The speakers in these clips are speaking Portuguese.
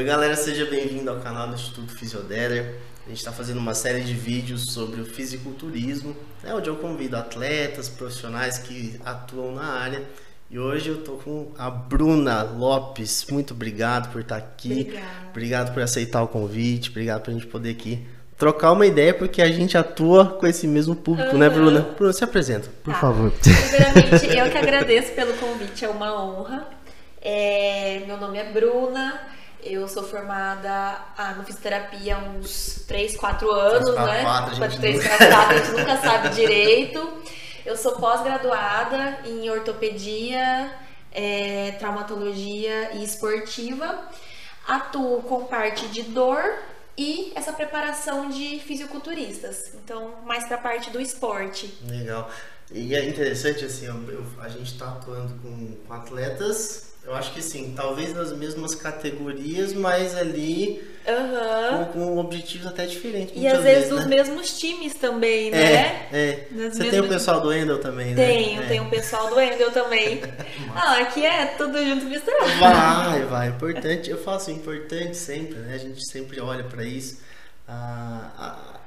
Oi galera, seja bem-vindo ao canal do Instituto Fisiodeller. A gente está fazendo uma série de vídeos sobre o fisiculturismo, né, onde eu convido atletas, profissionais que atuam na área. E hoje eu tô com a Bruna Lopes. Muito obrigado por estar aqui. Obrigada. Obrigado por aceitar o convite. Obrigado por a gente poder aqui trocar uma ideia, porque a gente atua com esse mesmo público, né, Aham. Bruna? Bruna, se apresenta, por Tá. favor. Primeiramente, eu que agradeço pelo convite, é uma honra. É, meu nome é Bruna, eu sou formada ah, no fisioterapia há uns 3, 4 anos, né? quatro, a gente 3, nunca- 4, a gente nunca sabe direito. Eu sou pós-graduada em ortopedia, é, traumatologia e esportiva. Atuo com parte de dor e essa preparação de fisiculturistas. Então, mais pra parte do esporte. Legal. E é interessante, assim, eu- eu- a gente tá atuando com, com atletas, eu acho que sim, talvez nas mesmas categorias, mas ali Aham. com, com objetivos até diferentes. E às vezes dos né? mesmos times também, né? É, é. Você tem o pessoal do Endel também, né? Tenho, É. tem um pessoal do Endel também. ah, aqui é tudo junto misturado. Vai, vai, importante, eu falo assim, importante sempre, né? A gente sempre olha pra isso. Ah,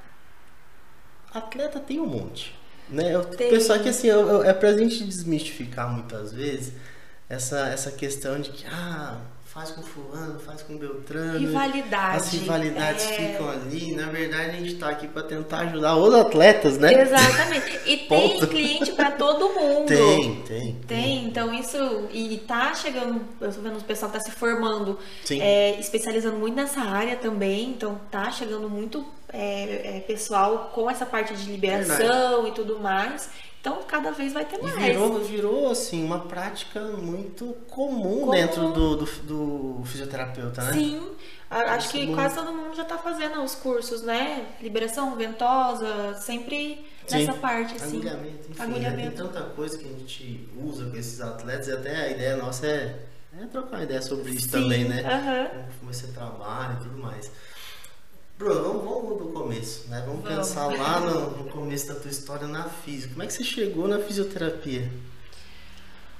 a- atleta tem um monte, né? Eu Tem. pensar que assim, eu- eu- é pra gente desmistificar muitas vezes essa, essa questão de que, ah, faz com fulano, faz com Beltrano. Rivalidade. As rivalidades é. ficam ali. Na verdade, a gente tá aqui pra tentar ajudar os atletas, né? Exatamente. E tem cliente pra todo mundo. Tem, tem. Tem, então isso. E tá chegando, eu tô vendo o pessoal que tá se formando, é, especializando muito nessa área também. Então tá chegando muito é, é, pessoal com essa parte de liberação e tudo mais. Então cada vez vai ter E mais. virou, virou, assim, uma prática muito comum, Comum. dentro do, do, do fisioterapeuta, né? Sim, acho é que bom. quase todo mundo já tá fazendo os cursos, né? Liberação ventosa, sempre Sim. nessa parte, assim. Agulhamento, enfim, Agulhamento. Né? tem tanta coisa que a gente usa com esses atletas e até a ideia nossa é, é trocar uma ideia sobre isso Sim, também, né? aham. Como você trabalha e tudo mais. Bruno, vamos, vamos do começo, né? Vamos, Vamos. pensar lá no, no começo da tua história na física. Como é que você chegou na fisioterapia?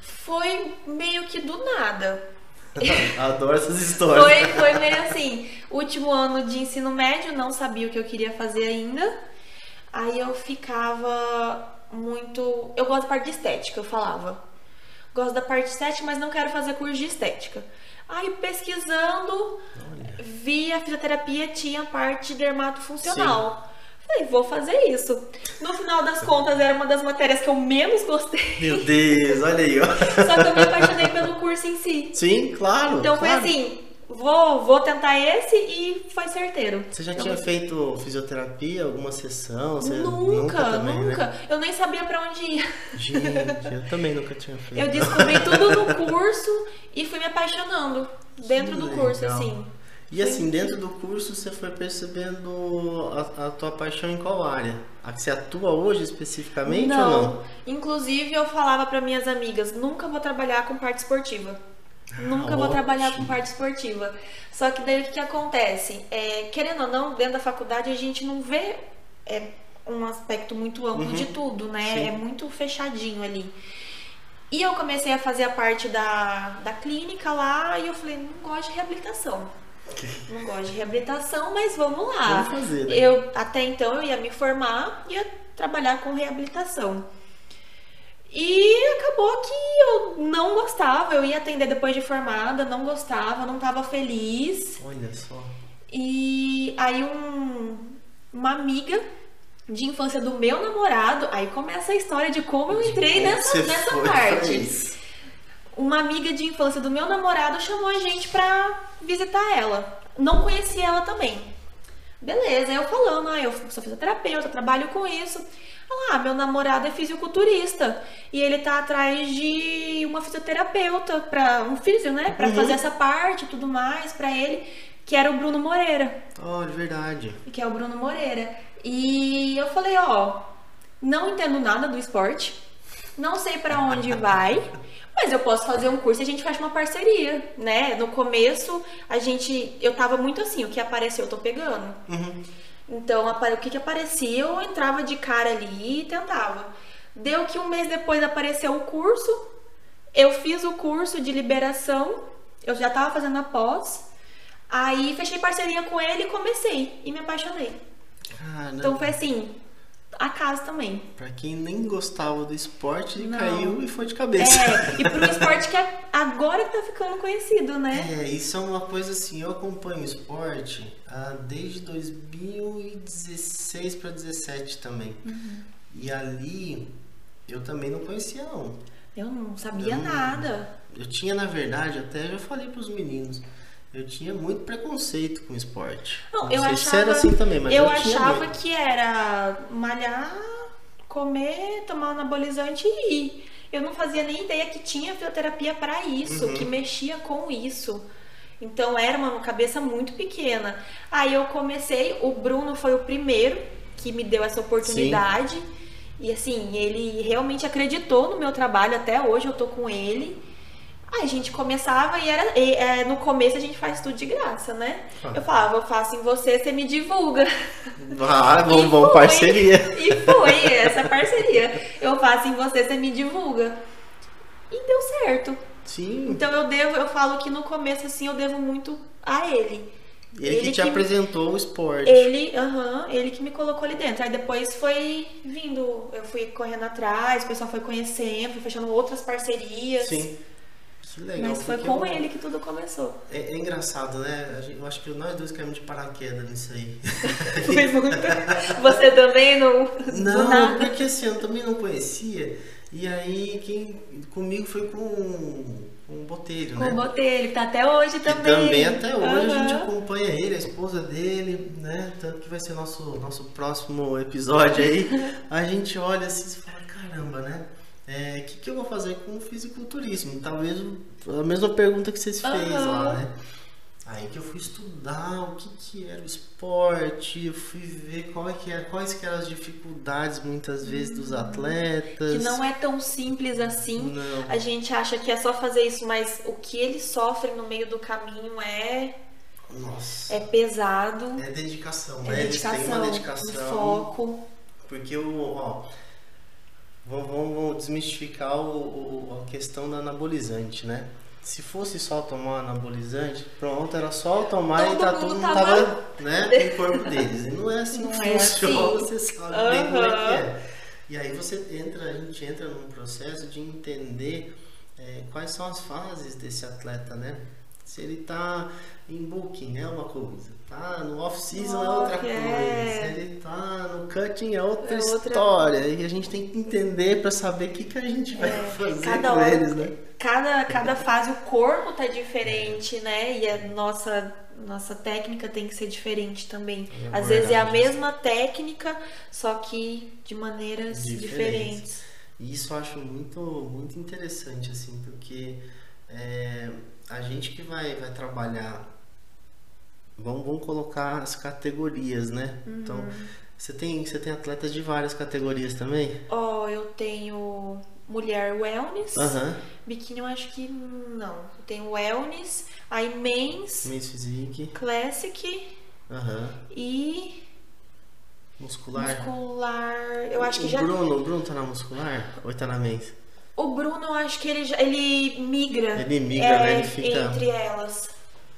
Foi meio que do nada. Adoro essas histórias. Foi, foi meio assim, último ano de ensino médio, não sabia o que eu queria fazer ainda. Aí eu ficava muito. Eu gosto da parte de estética, eu falava. Gosto da parte de estética, mas não quero fazer curso de estética. Aí pesquisando, vi a fisioterapia tinha parte dermatofuncional. Falei, vou fazer isso. No final das contas, era uma das matérias que eu menos gostei. Meu Deus, olha aí, ó. Só que eu me apaixonei pelo curso em si. Sim, claro. Então foi claro. assim, vou, vou tentar esse e foi certeiro. Você já Eu tinha feito fisioterapia, alguma sessão? Você Nunca, também, nunca. Né? Eu nem sabia pra onde ir. Gente, eu também nunca tinha feito. Eu descobri tudo no curso e fui me apaixonando dentro Que do curso, legal. assim. E assim, dentro do curso você foi percebendo a, a tua paixão em qual área? A que você atua hoje especificamente ou não? Inclusive, eu falava pra minhas amigas, nunca vou trabalhar com parte esportiva. Nunca vou ótimo. trabalhar com parte esportiva. Só que daí o que, acontece? É, querendo ou não, dentro da faculdade a gente não vê é, um aspecto muito amplo de tudo, né? Uhum. Sim. É muito fechadinho ali. E eu comecei a fazer a parte da, da clínica lá e eu falei, não gosto de reabilitação. Não gosto de reabilitação, mas vamos lá. Vamos fazer, né? Eu até então eu ia me formar e ia trabalhar com reabilitação. E acabou que eu não gostava, eu ia atender depois de formada, não gostava, não estava feliz. Olha só. E aí um, uma amiga de infância do meu namorado, aí começa a história de como eu entrei nessa, nessa parte uma amiga de infância do meu namorado chamou a gente pra visitar ela. Não conhecia ela também. Beleza, eu falando, ah, eu sou fisioterapeuta, trabalho com isso. Ah, meu namorado é fisiculturista e ele tá atrás de uma fisioterapeuta para um fisio, né, Pra Uhum. fazer essa parte e tudo mais pra ele, que era o Bruno Moreira Olha, verdade. que é o Bruno Moreira. E eu falei, ó, não entendo nada do esporte, não sei pra onde vai, mas eu posso fazer um curso e a gente faz uma parceria, né? No começo, a gente, eu tava muito assim, o que apareceu eu tô pegando. Uhum. Então, o que que aparecia, eu entrava de cara ali e tentava. Deu que um mês depois apareceu o curso, eu fiz o curso de liberação, eu já tava fazendo a pós, Aí fechei parceria com ele e comecei. E me apaixonei. Caramba. Então foi assim, acaso também. Pra quem nem gostava do esporte, Não. caiu e foi de cabeça. É, e pro esporte que é agora que tá ficando conhecido, né? É, isso é uma coisa assim, eu acompanho esporte ah, desde 2016 para 2017 também. Uhum. E ali eu também não conhecia não. Eu não sabia Eu não- nada. Eu tinha, na verdade, até já falei pros meninos, eu tinha muito preconceito com o esporte. Não, eu sei se achava, era assim também, mas eu, eu achava que era malhar, comer, tomar anabolizante e ir. Eu não fazia nem ideia que tinha fisioterapia para isso, Uhum. que mexia com isso. Então era uma cabeça muito pequena. Aí eu comecei, o Bruno foi o primeiro que me deu essa oportunidade. E assim, ele realmente acreditou no meu trabalho, até hoje eu tô com ele. Aí a gente começava e era. e, é, no começo a gente faz tudo de graça, né? Ah. Eu falava, eu faço em você, você me divulga. Ah, vamos, vamos parceria. E foi essa parceria. Eu faço em você, você me divulga. E deu certo. Sim, Então eu devo, eu falo que no começo assim eu devo muito a ele. ele, que te apresentou o esporte. Ele, aham, ele que me colocou ali dentro. Aí depois foi vindo, eu fui correndo atrás, o pessoal foi conhecendo, fui fechando outras parcerias. Sim. Que legal. Mas foi com eu- ele que tudo começou. É, é engraçado, né? Eu acho que nós dois caímos de paraquedas nisso aí. Foi muito. Você também não. Não, porque assim, eu também não conhecia. E aí, quem comigo foi com, com o Botelho, Com né? o Botelho, que tá até hoje também. também até hoje a gente acompanha ele, a esposa dele, né? Tanto que vai ser nosso, nosso próximo episódio aí. A gente olha assim e fala, caramba, né? O que, que eu vou fazer com o fisiculturismo? Talvez a mesma pergunta que vocês fez Aham. lá, né? Aí que eu fui estudar o que, que era o esporte, eu fui ver qual é que era, quais que eram as dificuldades muitas vezes dos atletas. Hum. Que não é tão simples assim. Não. A gente acha que é só fazer isso, mas o que eles sofrem no meio do caminho é, Nossa. é pesado. É dedicação, É né? Eles têm dedicação, uma um dedicação. foco. Porque o. Ó, vamos, desmistificar o, o- a questão do anabolizante, né? Se fosse só tomar anabolizante, pronto, era só tomar Todo e tá, todo mundo tava- tava né, no corpo deles. E não é assim Não que é funciona, assim. você sabe bem como é que é. E aí você entra, a gente entra num processo de entender é, quais são as fases desse atleta, né? Se ele tá em booking é uma coisa, tá no off-season é outra coisa, é. se ele tá no cutting é outra É outra- história. E a gente tem que entender para saber o que, que a gente vai fazer É, Cada com eles, né? cada, cada fase o corpo tá diferente, né? E a nossa, nossa técnica tem que ser diferente também. É Às vezes é a verdade. mesma técnica, só que de maneiras Diferentes. diferentes. E isso eu acho muito, muito interessante, assim, porque é, a gente que vai, vai trabalhar, vamos, vamos colocar as categorias, né? Uhum. Então, você tem, você tem atletas de várias categorias também? Ó, eu tenho mulher wellness. Aham. Biquíni eu acho que não. Eu tenho wellness, aí men's, Miss Physique. classic Aham. e Muscular. muscular. Eu acho que o já Bruno, o Bruno tá na muscular ou tá na men's? O Bruno, eu acho que ele, ele migra. Ele migra, é, né? Ele fica- Entre elas.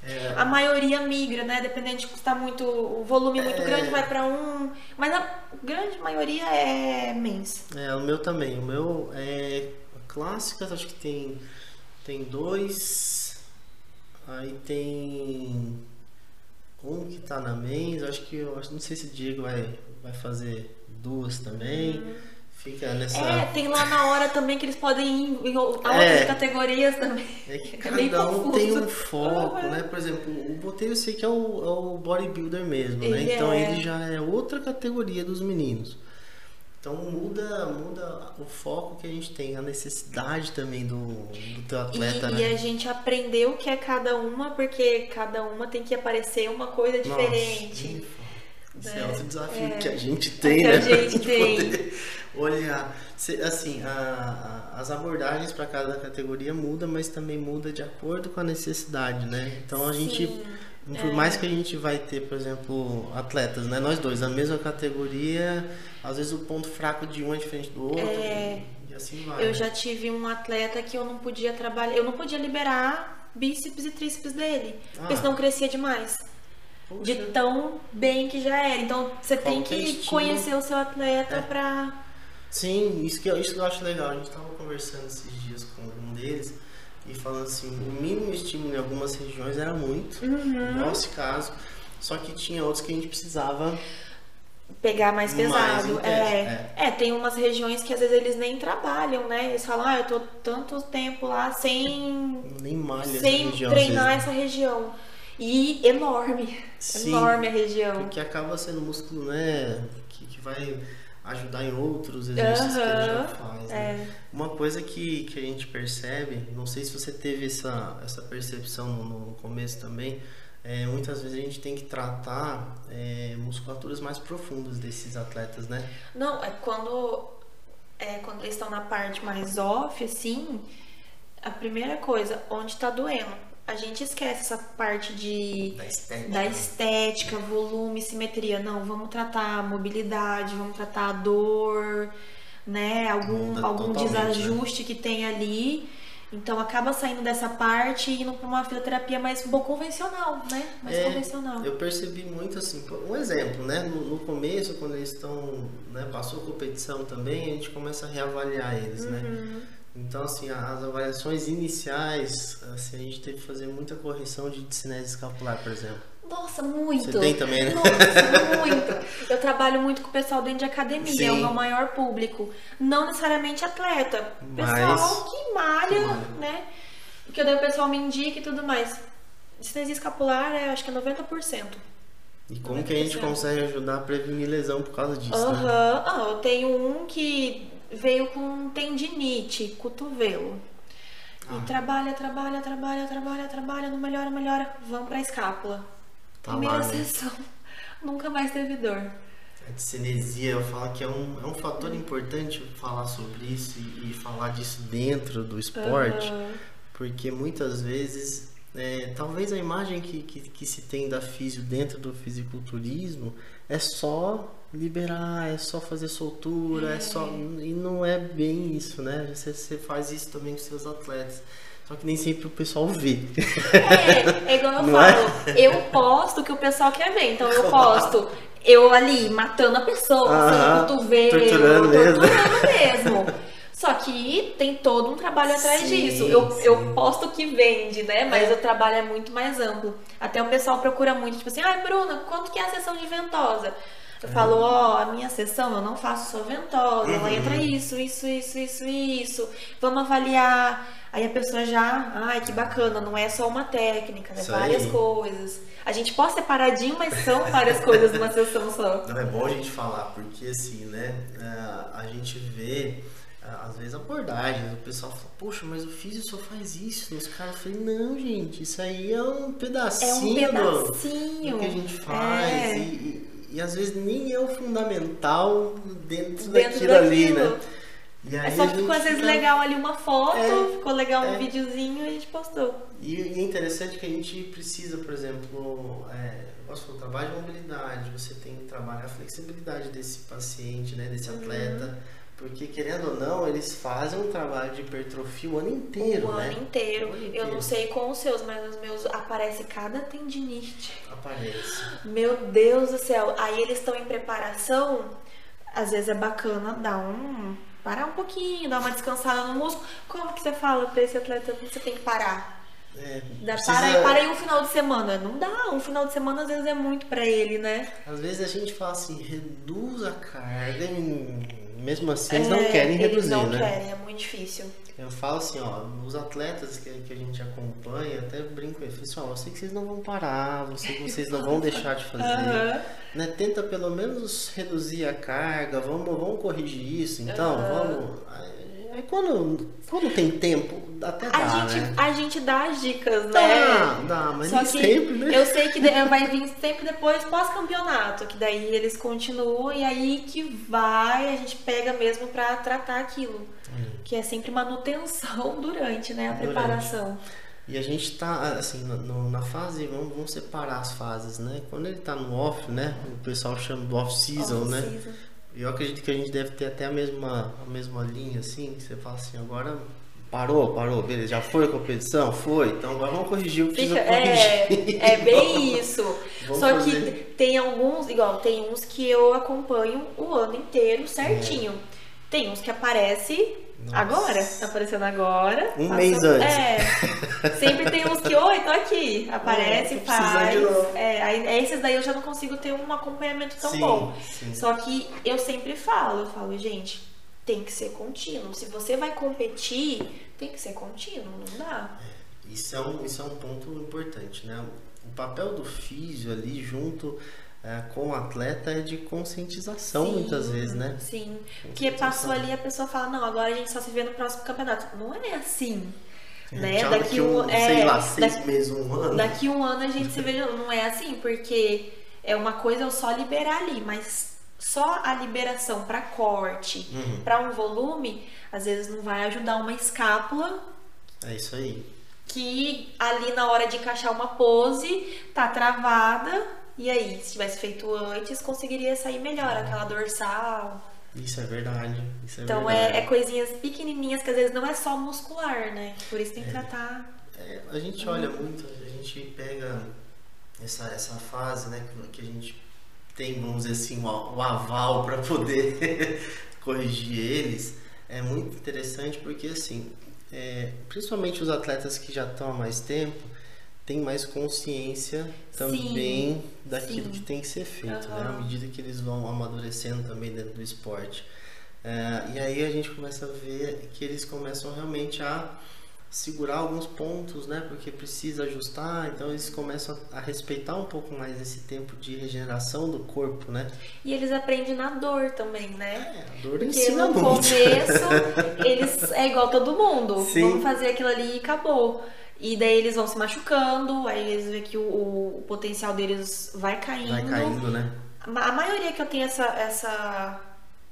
É, A maioria migra, né? Dependendo de custar muito. O volume muito É. grande vai pra um. Mas a grande maioria é mens. É, o meu também. O meu é clássicas, acho que tem tem dois. Aí tem um que tá na mens, acho que eu acho, não sei se o Diego vai vai fazer duas também. Fica nessa. É, tem lá na hora também que eles podem ir em outras É. categorias também. É que É cada um tem um foco, né? Por exemplo, o Botelho eu sei que é o, é o bodybuilder mesmo, né? Ele Então é. ele já é outra categoria dos meninos. Então muda, muda o foco que a gente tem, a necessidade também do, do teu atleta, e, né? e a gente aprendeu o que é cada uma, porque cada uma tem que aparecer uma coisa Nossa, diferente. nem Isso é, É, outro desafio é. que a gente tem, né? a gente De tem. poder olhar. Se- Assim, a- a- as abordagens para cada categoria muda, mas também muda de acordo com a necessidade, né? Então a gente, Sim, por é. mais que a gente vai ter, por exemplo, atletas, né? Nós dois, na mesma categoria, às vezes o ponto fraco de um é diferente do outro. É. E assim vai. Eu né? já tive um atleta que eu não podia trabalhar, eu não podia liberar bíceps e tríceps dele. Porque Ah. senão crescia demais. De Poxa, tão bem que já era. Então você tem que estímulo. conhecer o seu atleta É. pra. Sim, isso que, eu- isso que eu acho legal. A gente tava conversando esses dias com um deles e falando assim, o mínimo estímulo em algumas regiões era muito, Uhum. igual esse caso, só que tinha outros que a gente precisava pegar mais Mais pesado. intenso, é. é, tem umas regiões que às vezes eles nem trabalham, né? Eles falam, ah, eu tô tanto tempo lá sem, nem malha sem região. treinar vezes. essa região. E enorme. Sim. Enorme a região. Porque acaba sendo músculo, né? Que, que vai ajudar em outros exercícios que ele já faz. Né? É. Uma coisa que, que a gente percebe, não sei se você teve essa, essa percepção no, no começo também, é, muitas vezes a gente tem que tratar é, musculaturas mais profundas desses atletas, né? Não, é quando, é quando eles estão na parte mais off, assim, a primeira coisa, onde tá doendo. A gente esquece essa parte de Da estética. da estética, volume, simetria. Não, vamos tratar a mobilidade, vamos tratar a dor, né? Algum, Muda algum né? desajuste que tem ali. Então acaba saindo dessa parte e indo para uma fisioterapia mais um pouco convencional, né? Mais É, convencional. Eu percebi muito assim, um exemplo, né? No, no começo, quando eles estão, né, passou competição também, a gente começa a reavaliar eles, Uhum. né? Então, assim, as avaliações iniciais, assim, a gente teve que fazer muita correção de cinese escapular, por exemplo. Nossa, muito. Você tem também, né? Nossa, muito. Eu trabalho muito com o pessoal dentro de academia, é o Sim. meu maior público. Não necessariamente atleta. Pessoal Mas- que malha, que malha. né? Porque daí o pessoal me indica e tudo mais. Cinesia escapular é, acho que é 90%. E como que a gente 90%. consegue ajudar a prevenir lesão por causa disso, né? Aham. Ah, eu tenho um que veio com tendinite, cotovelo. Ah. E trabalha, trabalha, trabalha, trabalha, trabalha, não melhora, melhora. Vamos pra escápula. Tá Primeira lá, né? sessão. Nunca mais teve dor. A cinesia, eu falo que é um, é um fator importante falar sobre isso e, e falar disso dentro do esporte, Aham. porque muitas vezes, é, talvez a imagem que, que, que se tem da físio dentro do fisiculturismo é só liberar, é só fazer soltura, é, só. E não é bem isso, né? Você, você faz isso também com seus atletas. Só que nem sempre o pessoal vê. É, é igual eu Não é? falo, eu posto o que o pessoal quer ver. Então eu posto eu ali matando a pessoa, assim, cotovelo, torturando mesmo. torturando mesmo. Só que tem todo um trabalho atrás Sim, disso. Eu, sim. eu posto que vende, né? Mas o trabalho é muito mais amplo. Até o pessoal procura muito, tipo assim, ai, Bruna, quanto que é a sessão de ventosa? Eu falo, ó, a minha sessão eu não faço só ventosa, ela Uhum. entra isso, isso, isso, isso, isso. Vamos avaliar. Aí a pessoa já, ai, que bacana, não é só uma técnica, é Isso várias aí. coisas. A gente pode separadinho, mas são várias coisas numa sessão só. Não é bom a gente falar, porque assim, né? é, A gente vê, é, às vezes, abordagens, o pessoal fala, poxa, mas o físio só faz isso. Os caras falam, não, gente, isso aí é um É um pedacinho, do- pedacinho. do que a gente faz. É. E, e- e às vezes nem é o fundamental dentro, Dentro daquilo, ali, daquilo. né? E aí É só que ficou às vezes fica- legal ali uma foto, É, ficou legal um é. videozinho e a gente postou. E, e é interessante que a gente precisa, por exemplo, é, nosso trabalho de mobilidade, você tem que trabalhar a flexibilidade desse paciente, né, desse Uhum. Porque querendo ou não, eles fazem um trabalho de hipertrofia o ano inteiro, o né? ano inteiro. O ano Eu inteiro. não sei com os seus, mas os meus aparece cada tendinite. Aparece. Meu Deus do céu. Aí eles estão em preparação. Às vezes é bacana dar um. Parar um pouquinho, dar uma descansada no músculo. Como que você fala pra esse atleta? Você tem que parar. É, precisa- para, aí, para aí um final de semana. Não dá. Um final de semana às vezes é muito pra ele, né? Às vezes a gente fala assim, reduz a carga e mesmo assim eles não É, querem eles reduzir, não né? querem, é muito difícil. Eu falo assim, ó, os atletas que, que a gente acompanha, até brinco com eles, falo assim, ó, eu sei que vocês não vão parar, eu sei que vocês não vão deixar de fazer. Aham. né, tenta pelo menos reduzir a carga, vamos, vamos corrigir isso, então, vamos. Aí, aí quando, quando tem tempo, até dá, A gente, né? a gente dá as dicas, né? Dá, dá, mas Só nem sempre, né? eu sei que de- vai vir sempre depois pós-campeonato, que daí eles continuam e aí que vai, a gente pega mesmo pra tratar aquilo. Que é sempre manutenção durante, né, a Durante. preparação. E a gente tá, assim, no- na fase, vamos, vamos separar as fases, né? Quando ele tá no off, né? O pessoal chama do off-season, né? Off-season. Eu acredito que a gente deve ter até a mesma, a mesma linha, assim, que você fala assim, agora Parou, parou, beleza. Já foi a competição? Foi. Então agora vamos corrigir o que Fica, corrigir. é, é bem isso. Vamos Só fazer. que tem alguns, igual, tem uns que eu acompanho o ano inteiro certinho. Tem uns que aparece Nossa. agora, tá aparecendo agora. Um mês antes. É. Sempre tem uns que, oi, tô aqui. Aparece, É, faz. de novo. É, aí, esses daí eu já não consigo ter um acompanhamento tão sim, bom. sim. Só que eu sempre falo, eu falo, gente, tem que ser contínuo. Se você vai competir, tem que ser contínuo, não dá. Isso é, um, isso é um ponto importante, né? O papel do físio ali junto é, com o atleta é de conscientização Sim, muitas vezes, né? Sim. Porque passou ali a pessoa fala, não, agora a gente só se vê no próximo campeonato. Não é assim. Né? Já Daqui um, um, sei é, lá, seis da- meses, um ano. daqui um ano a gente se vê. Não é assim, porque é uma coisa eu só liberar ali, mas só a liberação para corte, Uhum. para um volume, às vezes não vai ajudar uma escápula É isso aí. que ali na hora de encaixar uma pose tá travada. E aí, se tivesse feito antes, conseguiria sair melhor aquela dorsal. Isso é verdade. Isso é Então verdade. é, é coisinhas pequenininhas que às vezes não é só muscular, né? Por isso tem que tratar. É, a gente olha muito, a gente pega essa, essa fase, né, que, a gente tem, vamos dizer assim, o, aval para poder corrigir eles. É muito interessante porque, assim, é, principalmente os atletas que já estão há mais tempo, têm mais consciência também daquilo sim. que tem que ser feito, né? À medida que eles vão amadurecendo também dentro do esporte. É, e aí a gente começa a ver que eles começam realmente a segurar alguns pontos, né? Porque precisa ajustar, então eles começam a, a respeitar um pouco mais esse tempo de regeneração do corpo, né? E eles aprendem na dor também, né? É, a dor Porque ensina no muito. começo, eles é igual todo mundo. Sim. Vamos fazer aquilo ali e acabou. E daí eles vão se machucando, aí eles veem que o, o potencial deles vai caindo. Vai caindo, né? A ma- a maioria que eu tenho essa, essa,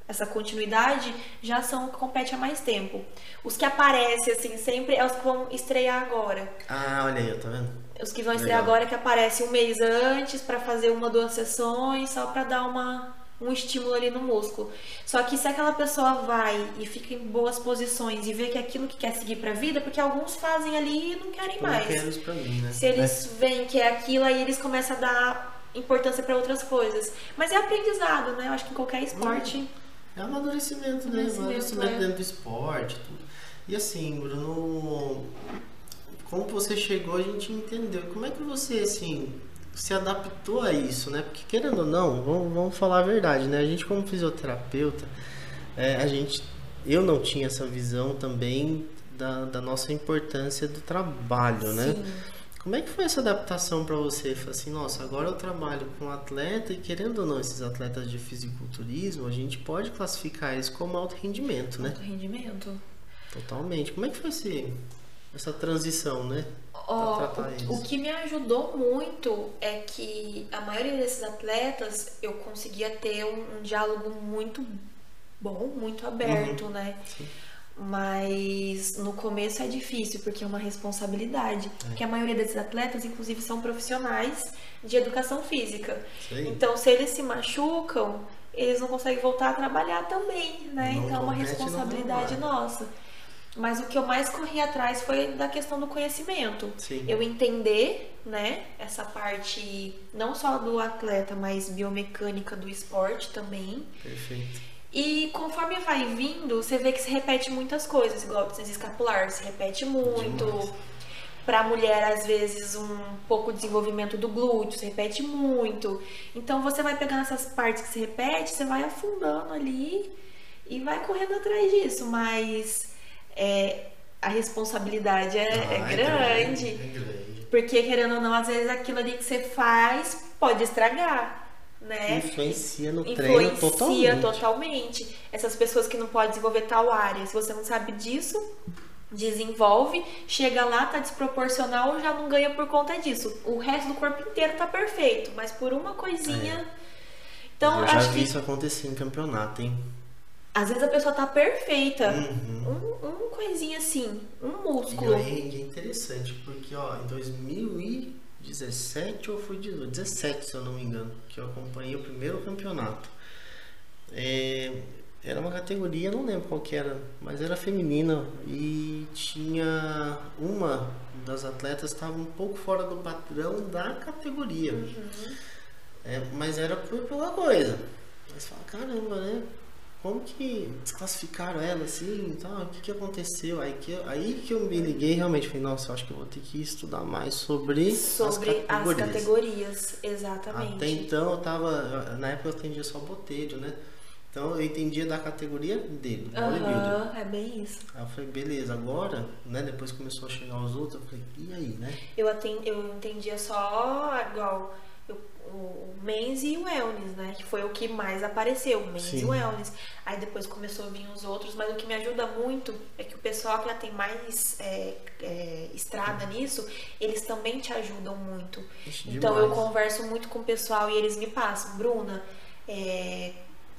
essa continuidade já são que compete há mais tempo. Os que aparecem, assim, sempre é os que vão estrear agora. Ah, olha aí, tá vendo? Os que vão estrear Legal. agora é que aparecem um mês antes pra fazer uma, duas sessões, só pra dar uma, um estímulo ali no músculo. Só que se aquela pessoa vai e fica em boas posições e vê que é aquilo que quer seguir pra vida, porque alguns fazem ali e não querem mais. quero isso pra mim, né? Se eles veem que é aquilo, aí eles começam a dar importância pra outras coisas. Mas é aprendizado, né? Eu acho que em qualquer esporte. É amadurecimento, né? Amadurecimento, Amadurecimento é. dentro do esporte, tudo. E assim, Bruno, como você chegou, a gente entendeu. Como é que você, assim, se adaptou a isso, né? Porque querendo ou não, vamos, vamos falar a verdade, né? A gente como fisioterapeuta, é, a gente, eu não tinha essa visão também da, da nossa importância do trabalho, né? Sim. Como é que foi essa adaptação para você? Falei assim, nossa, agora eu trabalho com atleta e querendo ou não, esses atletas de fisiculturismo, a gente pode classificar eles como alto rendimento, né? Alto rendimento. Totalmente. Como é que foi esse, essa transição, né? Tratar o, que me ajudou muito é que a maioria desses atletas eu conseguia ter um, um diálogo muito bom, muito aberto, né? Uhum. Sim. Mas no começo é difícil, porque é uma responsabilidade. É. Porque a maioria desses atletas, inclusive, são profissionais de educação física. Aí. Então, se eles se machucam, eles não conseguem voltar a trabalhar também, né? Não então é uma responsabilidade nossa. Mas o que eu mais corri atrás foi da questão do conhecimento. Sim. Eu entender, né, essa parte não só do atleta, mas biomecânica do esporte também. Perfeito. E conforme vai vindo, você vê que se repete muitas coisas, igual a escapular, se repete muito. Demais. Pra mulher, às vezes, um pouco de desenvolvimento do glúteo, se repete muito. Então você vai pegando essas partes que se repete, você vai afundando ali e vai correndo atrás disso. Mas é, a responsabilidade é, é Ah, grande. É grande. Porque, querendo ou não, às vezes aquilo ali que você faz pode estragar, né? Influencia no treino Influencia totalmente. totalmente. Essas pessoas que não podem desenvolver tal área, se você não sabe disso, desenvolve, chega lá, tá desproporcional, já não ganha por conta disso. O resto do corpo inteiro tá perfeito, mas por uma coisinha. Então, eu já acho vi que isso acontecer em campeonato, hein? Às vezes a pessoa tá perfeita. Uhum. Um, um coisinha assim, um E músculo. aí é interessante, porque ó, em 2017 ou foi 18? 17, se eu não me engano, que eu acompanhei o primeiro campeonato. É, era uma categoria, não lembro qual que era, mas era feminina e tinha uma das atletas estava um pouco fora do padrão da categoria. Uhum. É, mas era por pouca coisa. Mas fala, caramba, né? Como que desclassificaram ela assim e tal? O que, que aconteceu? Aí que, eu, aí que eu me liguei realmente. Falei, nossa, eu acho que eu vou ter que estudar mais sobre, Sobre as as categorias. categorias, exatamente. Até então eu tava. Na época eu atendia só botelho, né? Então eu entendia da categoria dele, bodybuilder. Aham, é bem isso. Aí eu falei, beleza, agora, né? Depois começou a chegar os outros, eu falei, e aí, né? Eu, aten- eu entendia só igual o Men's e o Wellness, né? Que foi o que mais apareceu, o Men's e Sim. o Wellness. Aí depois começou a vir os outros, mas o que me ajuda muito é que o pessoal que já tem mais é, é, estrada nisso, eles também te ajudam muito. Então eu demais. converso muito com o pessoal e eles me passam, Bruna, é,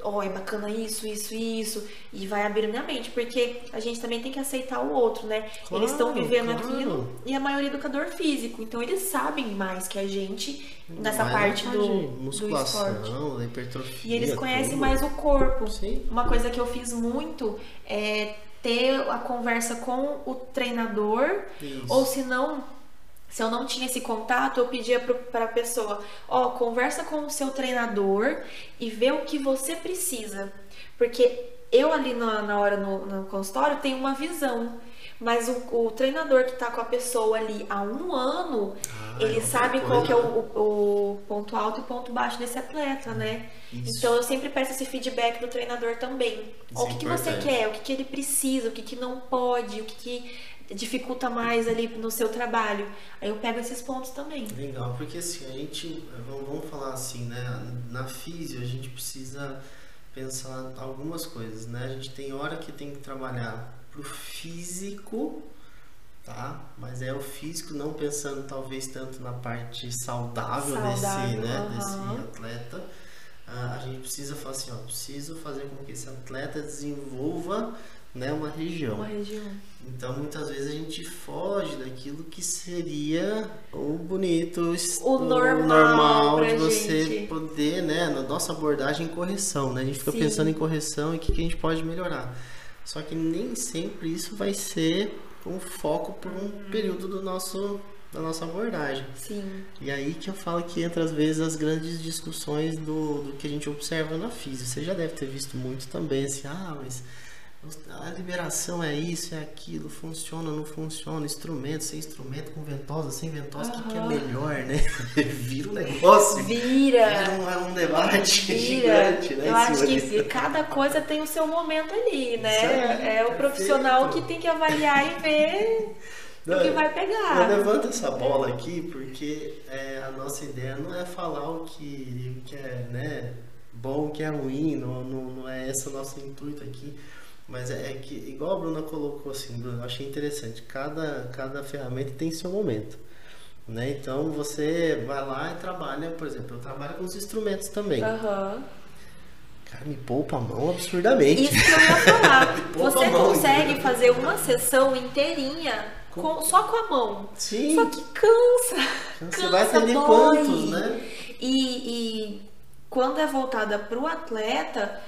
ó, é bacana isso, isso, isso, e vai abrindo minha mente, porque a gente também tem que aceitar o outro, né? Claro, eles estão vivendo claro. aquilo e a maioria é educador físico, então eles sabem mais que a gente nessa Mais a parte do, do musculação, esporte. da hipertrofia. E eles conhecem tudo. mais o corpo. Sim. Uma coisa que eu fiz muito é ter a conversa com o treinador Isso. ou se não, se eu não tinha esse contato, eu pedia para a pessoa, ó, conversa com o seu treinador e vê o que você precisa. Porque eu ali na, na hora no, no consultório tenho uma visão. Mas o, o treinador que tá com a pessoa ali há um ano, Ah, ele é sabe qual coisa, que é o, o- ponto alto e o ponto baixo desse atleta, né? Isso. Então eu sempre peço esse feedback do treinador também. Isso o é que, que você quer, o que, que ele precisa, o que, que não pode, o que, que dificulta mais ali no seu trabalho. Aí eu pego esses pontos também. Legal, porque assim, a gente, vamos falar assim, né? Na físio a gente precisa pensar algumas coisas, né? A gente tem hora que tem que trabalhar pro físico, tá? Mas é o físico não pensando talvez tanto na parte saudável, desse, Saudável, né? aham. Desse atleta. Ah, a gente precisa falar assim, ó, preciso fazer com que esse atleta desenvolva né, uma região. Uma região. Então muitas vezes a gente foge daquilo que seria o bonito, O normal pra de você gente. poder, né, na nossa abordagem correção, né? A gente fica Sim. pensando em correção e o que, que a gente pode melhorar. Só que nem sempre isso vai ser um foco por um Uhum. período do nosso da nossa abordagem. Sim. E aí que eu falo que entra às vezes as grandes discussões do, do que a gente observa na física. Você já deve ter visto muito também, assim, ah, mas a liberação é isso, é aquilo, funciona, não funciona, instrumento, sem instrumento, com ventosa, sem ventosa, o que, que é melhor, né? Vira um negócio, vira Vira. um, um debate Vira. gigante, né? Eu acho que disso. cada coisa tem o seu momento ali, né? Aí, é o profissional que tem que avaliar e ver Não, o que vai Eu pegar. levanto essa bola aqui porque é, a nossa ideia não é falar o que, o que é né, bom, o que é ruim, não, não, não é esse o nosso intuito aqui. Mas é, é que, igual a Bruna colocou assim, Bruna, eu achei interessante, cada, cada ferramenta tem seu momento. Né? Então você vai lá e trabalha, por exemplo, eu trabalho com os instrumentos também. Aham. Cara, me poupa a mão absurdamente. Isso que eu ia falar. Você mão, consegue né? fazer uma sessão inteirinha com- só com a mão. Sim. Só que cansa. Você cansa, vai atender dói. quantos, né? E, e quando é voltada para o atleta,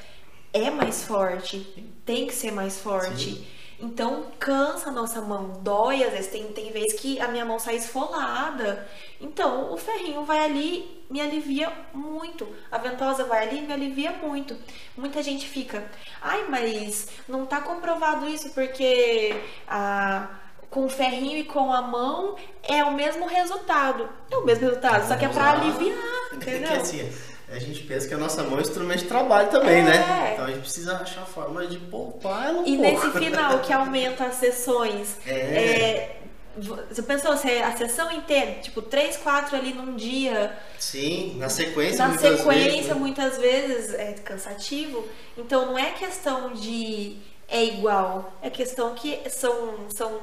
é mais forte. Tem que ser mais forte. Sim. Então cansa a nossa mão, dói às vezes. Tem, tem vezes que a minha mão sai esfolada. Então o ferrinho vai ali, me alivia muito. A ventosa vai ali e me alivia muito. Muita gente fica, ai, mas não tá comprovado isso porque a, com o ferrinho e com a mão é o mesmo resultado. É o mesmo resultado, só que é lá. aliviar, entendeu? A gente pensa que a nossa mão é instrumento de trabalho também, É. né? Então a gente precisa achar forma de poupar ela um E pouco. nesse final que aumenta as sessões, É. é, você pensou, se a sessão inteira, tipo, três, quatro ali num dia, Sim, na sequência na muitas sequência, vezes, né? muitas vezes é cansativo. Então não é questão de é igual, é questão que são, são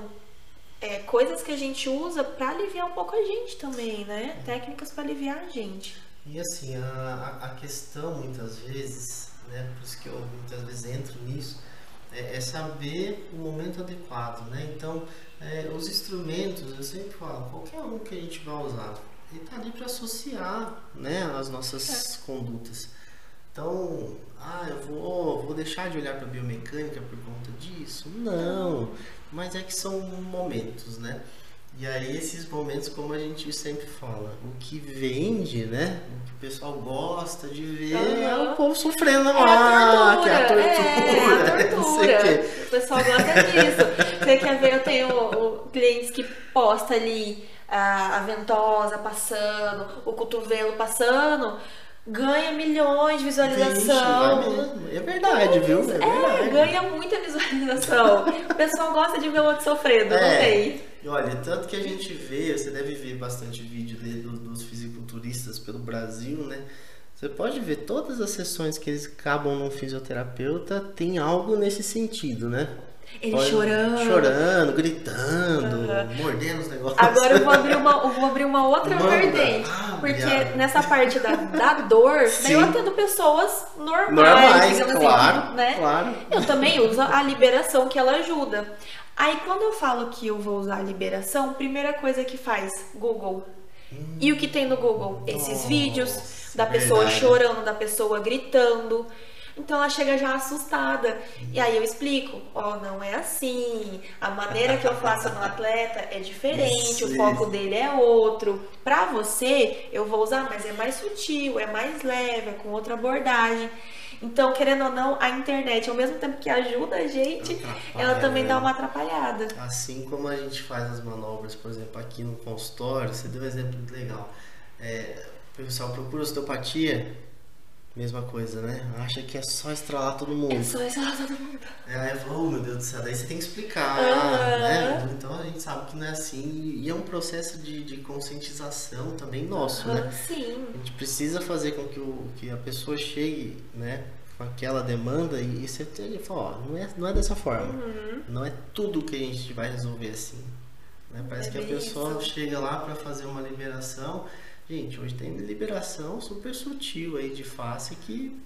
é, coisas que a gente usa pra aliviar um pouco a gente também, né? Técnicas pra aliviar a gente. E assim, a, a- a questão muitas vezes, né, por isso que eu muitas vezes entro nisso, é, é saber o momento adequado, né? Então, é, os instrumentos, eu sempre falo, qualquer um que a gente vai usar, ele tá ali para associar, né, as nossas condutas. Então, ah, eu vou, vou deixar de olhar para biomecânica por conta disso? Não, mas é que são momentos, né? E aí esses momentos, como a gente sempre fala, o que vende, né? O que o pessoal gosta de ver uhum. é o povo sofrendo lá, é que é a tortura. É, a tortura. o pessoal gosta disso. Você quer ver, eu tenho o, clientes que posta ali a, a ventosa passando, o cotovelo passando ganha milhões de visualização. Vixe, é verdade, viu? É, é ganha muita visualização. o pessoal gosta de ver o outro sofrendo, é. não sei. E olha, tanto que a gente vê, você deve ver bastante vídeo de, dos fisiculturistas pelo Brasil, né? Você pode ver todas as sessões que eles acabam num fisioterapeuta, tem algo nesse sentido, né? Ele Pode, chorando. Chorando, gritando, uhum. mordendo os negócios. Agora eu vou abrir uma, eu vou abrir uma outra Manda. vertente. Ah, porque nessa parte da, da dor, eu atendo pessoas normais, normais assim, claro, assim, né? Claro. Eu também uso a liberação que ela ajuda. Aí quando eu falo que eu vou usar a liberação, primeira coisa que faz, Google. Hum. E o que tem no Google? Esses Nossa, vídeos da pessoa verdade. chorando, da pessoa gritando. Então ela chega já assustada. E aí eu explico, ó, oh, não é assim. A maneira que eu faço no atleta é diferente, o foco dele é outro. Pra você, eu vou usar, mas é mais sutil, é mais leve, é com outra abordagem. Então, querendo ou não, a internet, ao mesmo tempo que ajuda a gente, ela também dá uma atrapalhada. Assim como a gente faz as manobras, por exemplo, aqui no consultório, você deu um exemplo legal. É, o pessoal procura osteopatia, Mesma coisa, né? Acha que é só estralar todo mundo. É só estralar todo mundo. É, aí fala, oh meu Deus do céu, daí você tem que explicar, uhum. né? Então a gente sabe que não é assim. E é um processo de, de conscientização também nosso, uhum, né? Sim. A gente precisa fazer com que, o, que a pessoa chegue, né? Com aquela demanda e, e você ele fala, ó, não é, não é dessa forma. Uhum. Não é tudo que a gente vai resolver assim. Né? Parece é que a pessoa isso. chega lá para fazer uma liberação Gente, hoje tem liberação super sutil aí de face que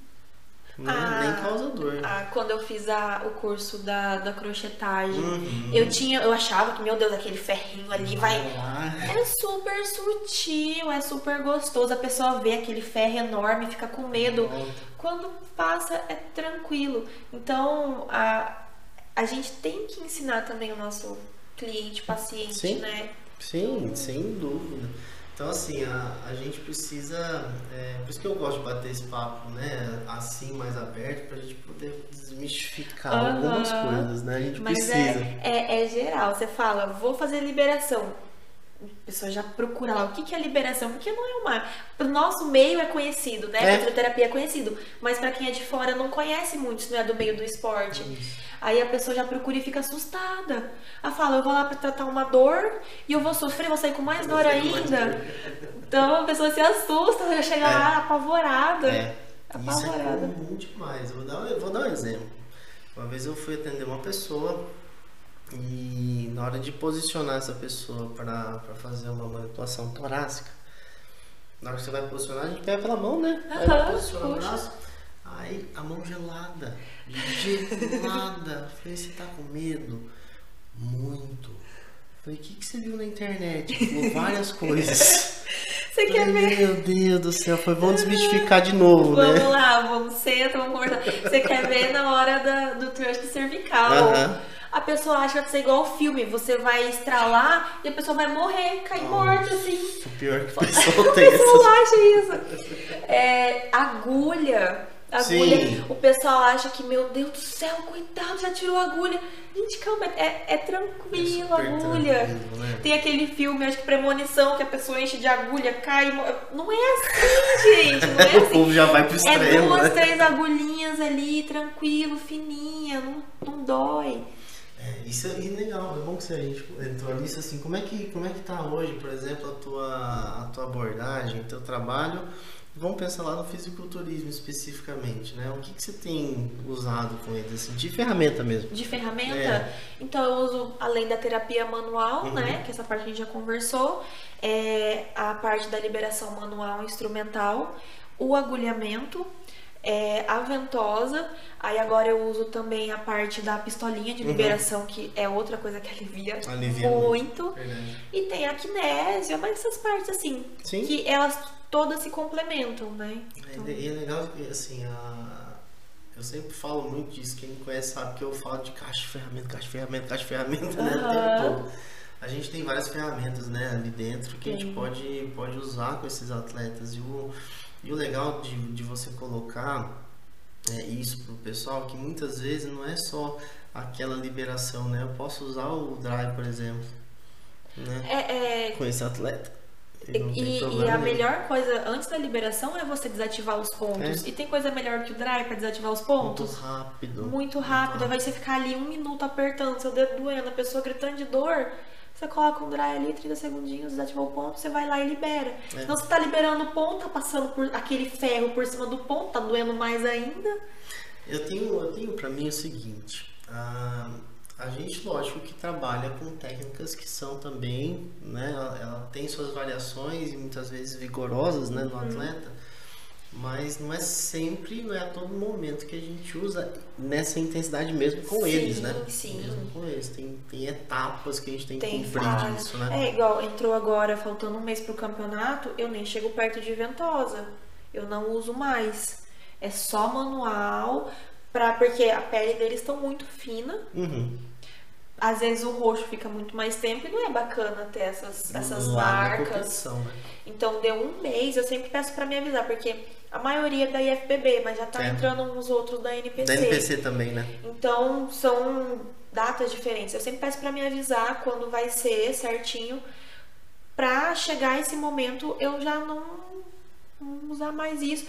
não, ah, nem causa dor. Ah, quando eu fiz a, o curso da, da crochetagem, uhum. eu tinha, eu achava que, meu Deus, aquele ferrinho ali vai. É super sutil, é super gostoso. A pessoa vê aquele ferro enorme fica com medo. Quando passa, é tranquilo. Então, a, a gente tem que ensinar também o nosso cliente, paciente, Sim. né? Sim, sem dúvida. Então, assim, a, a gente precisa. É, por isso que eu gosto de bater esse papo, né? Assim, mais aberto, pra gente poder desmistificar uhum. algumas coisas, né? A gente Mas precisa. É, é, é, geral. Você fala, vou fazer liberação. A pessoa já procura lá o que, que é liberação, porque não é uma. O nosso meio é conhecido, né? É. A fisioterapia é conhecido. Mas para quem é de fora não conhece muito, não é do meio do esporte. Isso. Aí a pessoa já procura e fica assustada. Ela fala, eu vou lá para tratar uma dor e eu vou sofrer, vou sair com mais dor ainda. Então a pessoa se assusta, já chega é. lá apavorada. É. Apavorada. Isso é comum demais. Vou, dar, eu vou dar um exemplo. Uma vez eu fui atender uma pessoa e na hora de posicionar essa pessoa para fazer uma manipulação torácica, na hora que você vai posicionar, a gente pega pela mão, né? Aí posiciona o braço. Aí a mão gelada gelada. Falei, você tá com medo? Muito. Falei, o que, que você viu na internet? Falou várias coisas. Você quer ver? Meu Deus do céu, foi, vamos desmistificar de novo, vamos né? Vamos lá, vamos sentar, vamos conversar. Você quer ver na hora da, do thrust cervical. Uh -huh. A pessoa acha que você é igual ao filme, você vai estralar e a pessoa vai morrer, cair Nossa, morta, assim. O pior que a pessoa tem. a pessoa acha isso. É, agulha agulha. Sim. O pessoal acha que, meu Deus do céu, coitado, já tirou a agulha. Gente, calma, é, é tranquilo a agulha. Tranquilo, né? Tem aquele filme, acho que Premonição, que a pessoa enche de agulha, cai. Não é assim, gente. Não é assim. o povo já vai pro extremo. É duas, né? três agulhinhas ali, tranquilo, fininha, não, não dói. É, isso é legal, é bom que você entrou nisso assim. Como é que, como é que tá hoje, por exemplo, a tua, a tua abordagem, teu trabalho? Vamos pensar lá no fisiculturismo especificamente, né? O que, que você tem usado com ele, assim, de ferramenta mesmo? De ferramenta? É. Então eu uso, além da terapia manual, uhum. né? Que essa parte a gente já conversou, é a parte da liberação manual instrumental, o agulhamento, é, a ventosa. Aí agora eu uso também a parte da pistolinha de Uhum. liberação, que é outra coisa que alivia, Alivia muito. Verdade. E tem a kinésia, mas essas partes assim, Sim. que elas todas se complementam, né? Então, E é legal que, assim, a... eu sempre falo muito disso. Quem me conhece sabe que eu falo de caixa de ferramenta, caixa de ferramenta, caixa de ferramenta, né? Tempo todo. A gente tem várias ferramentas, né, ali dentro que a gente pode, pode usar com esses atletas. E o, e o legal de, de você colocar é, isso pro pessoal, que muitas vezes não é só aquela liberação, né? Eu posso usar o drive, por exemplo, né? é, é, Com esse atleta. E, e a melhor coisa antes da liberação é você desativar os pontos. É. E tem coisa melhor que o drive pra desativar os Muito pontos? rápido. Muito rápido. Aí vai você ficar ali um minuto apertando, seu dedo doendo, a pessoa gritando de dor. Você coloca um dry ali, 30 segundinhos, desativou o ponto, você vai lá e libera. É. Senão você tá liberando o ponto, tá passando por aquele ferro por cima do ponto, tá doendo mais ainda. Eu tenho, eu tenho para mim o seguinte, a, a gente lógico que trabalha com técnicas que são também, né, ela, ela tem suas variações e muitas vezes vigorosas, né, no Uhum. atleta, mas não é sempre, não é a todo momento que a gente usa nessa intensidade mesmo com Sim, eles, né? sim. Mesmo com eles, tem, tem etapas que a gente tem, Tem que cumprir várias. disso, né? É igual, entrou agora, faltando um mês pro campeonato, eu nem chego perto de ventosa. Eu não uso mais. É só manual, pra, porque a pele deles estão muito fina. Uhum. Às vezes o roxo fica muito mais tempo e não é bacana ter essas, essas marcas. né? Então deu um mês, eu sempre peço pra me avisar, porque a maioria é da IFBB, mas já tá É. entrando uns outros da NPC. Da NPC também, né? Então são datas diferentes. Eu sempre peço pra me avisar quando vai ser certinho, pra chegar esse momento eu já não, não usar mais isso.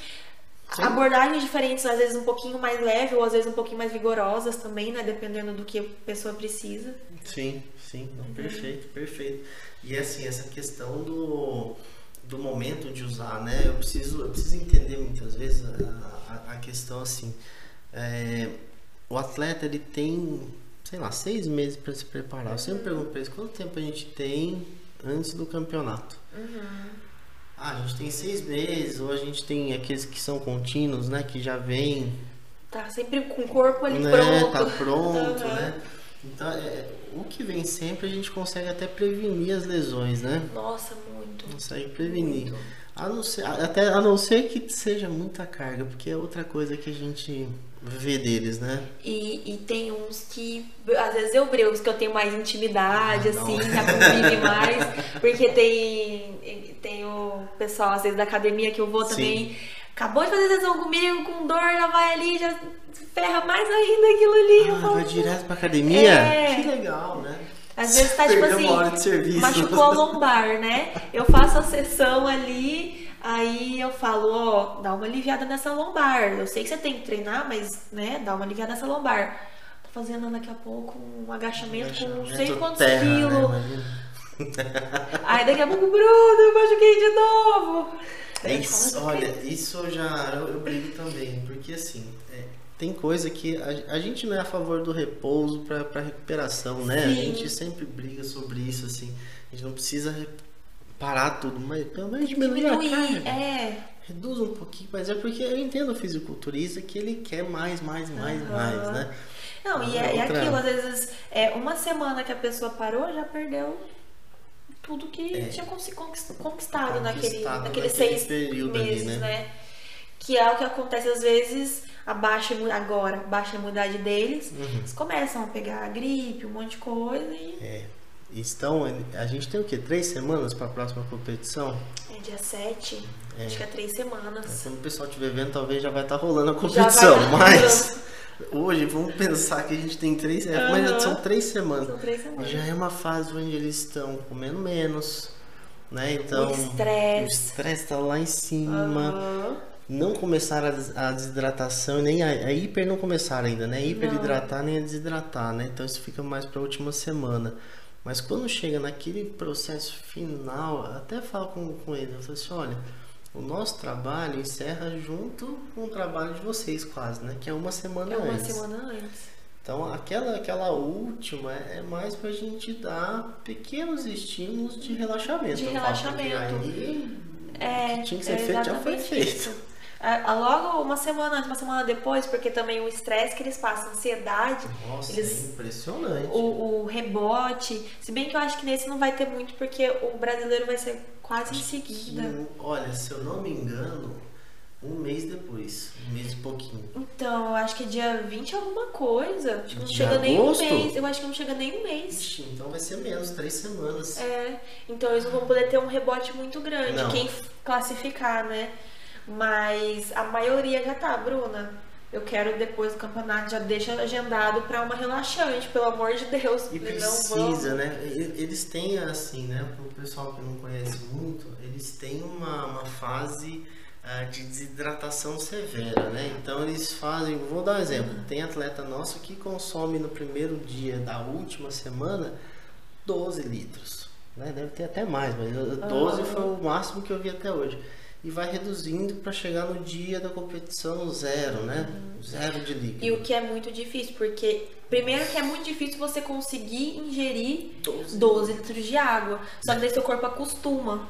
Sim. Abordagens diferentes, às vezes um pouquinho mais leve ou às vezes um pouquinho mais vigorosas também, né? Dependendo do que a pessoa precisa. Sim, sim, Uhum. perfeito, perfeito. E assim, essa questão do, do momento de usar, né? Eu preciso, eu preciso entender muitas vezes a, a, a questão assim. é, o atleta ele tem, sei lá, seis meses para se preparar. Eu sempre pergunto para eles quanto tempo a gente tem antes do campeonato. Ah, a gente tem seis meses, ou a gente tem aqueles que são contínuos, né? Que já vem Tá sempre com o corpo ali né, pronto. Tá pronto, Aham. né? Então, é, o que vem sempre a gente consegue até prevenir as lesões, né? Nossa, muito. Consegue prevenir. A não ser, até a não ser que seja muita carga, porque é outra coisa que a gente vê deles, né? E, e tem uns que, às vezes eu brigo, que eu tenho mais intimidade, Ah, assim, já convive mais. Porque tem, tem o pessoal, às vezes, da academia que eu vou Sim. também. Acabou de fazer sessão comigo, com dor, já vai ali, já ferra mais ainda aquilo ali. Ah, falo, vai direto pra academia? É. Que legal, né? Às vezes tá tipo assim, machucou a lombar, né? Eu faço a sessão ali, aí eu falo, ó, dá uma aliviada nessa lombar. Eu sei que você tem que treinar, mas, né, dá uma aliviada nessa lombar. Tô fazendo daqui a pouco um agachamento, com não sei Agachamento quantos terra, né? quilos. Imagina. Aí daqui a pouco, Bruno, eu machuquei de novo. É isso, olha, isso eu já eu, eu brigo também, porque assim, é, tem coisa que a, a gente não é a favor do repouso para recuperação, né? A Sim. gente sempre briga sobre isso, assim. A gente não precisa re- parar tudo, mas pelo menos diminuir, a carga. é. Reduz um pouquinho, mas é porque eu entendo o fisiculturista que ele quer mais, mais, mais, Aham. mais, né? Não, e é, é aquilo, às vezes, é, uma semana que a pessoa parou, já perdeu tudo que É. tinha conquistado, naquele, Conquistado naqueles naquele seis período ali, meses, né? né? Que é o que acontece às vezes, a baixa, agora, baixa imunidade deles, Uhum. eles começam a pegar gripe, um monte de coisa e É. Estão, a gente tem o quê? Três semanas para a próxima competição? é dia 7, acho que é três semanas. Quando o pessoal estiver vendo, talvez já vai estar rolando a competição. tá Mas hoje vamos pensar que a gente tem três. é, Mas são três semanas. São três semanas. Já é uma fase onde eles estão comendo menos. Né? Então O estresse. está lá em cima. Aham. Não começaram a, des- a desidratação, nem a, a hiper não começaram ainda, né? Hiperidratar nem a desidratar, né? Então isso fica mais para a última semana. Mas quando chega naquele processo final, até falo com, com ele, eu falo assim, olha, o nosso trabalho encerra junto com o trabalho de vocês quase, né? Que é uma semana É uma antes. semana antes. Então aquela, aquela última é mais pra gente dar pequenos estímulos de relaxamento. De falo, relaxamento. Aí, É, que tinha que ser é feito já foi feito. isso. A, a logo uma semana antes, uma semana depois, porque também o estresse que eles passam, a ansiedade, Nossa, eles, é impressionante. o, o rebote. Se bem que eu acho que nesse não vai ter muito, porque o brasileiro vai ser quase em seguida. Que, olha, se eu não me engano, um mês depois. Um mês e pouquinho. Então, eu acho que é dia 20 alguma coisa. Acho que não De chega nem um agosto? mês. Eu acho que não chega nem um mês. Ixi, então vai ser menos, três semanas. É, então eles não vão poder ter um rebote muito grande, Não. quem classificar, né? Mas a maioria já tá, Bruna. Eu quero depois do campeonato, já deixa agendado pra uma relaxante, pelo amor de Deus. E precisa, né? Eles têm, assim, né? Para o pessoal que não conhece muito, eles têm uma, uma fase ah, de desidratação severa, né? Então eles fazem, vou dar um exemplo, tem atleta nosso que consome no primeiro dia da última semana 12 litros, né? Deve ter até mais, mas eu- 12 foi o máximo que eu vi até hoje. E vai reduzindo para chegar no dia da competição zero, né? Zero de líquido. E o que é muito difícil, porque primeiro que é muito difícil você conseguir ingerir 12. 12 litros de água. Só que daí seu corpo acostuma.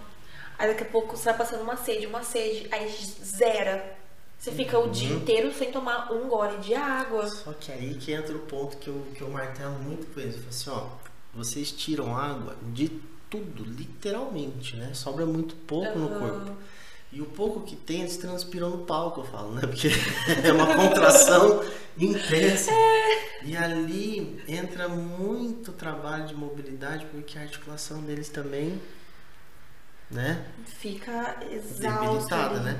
Aí daqui a pouco você vai passando uma sede, uma sede, aí zera. Você fica o dia inteiro sem tomar um gole de água. Só que aí que entra o ponto que eu, que eu martelo muito com eles. Eu falo assim, ó, vocês tiram água de tudo, literalmente, né? Sobra muito pouco no Aham. corpo. E o pouco que tem, eles transpiram no palco, eu falo, né? Porque é uma contração intensa. E ali entra muito trabalho de mobilidade, porque a articulação deles também, né? Fica ali. né?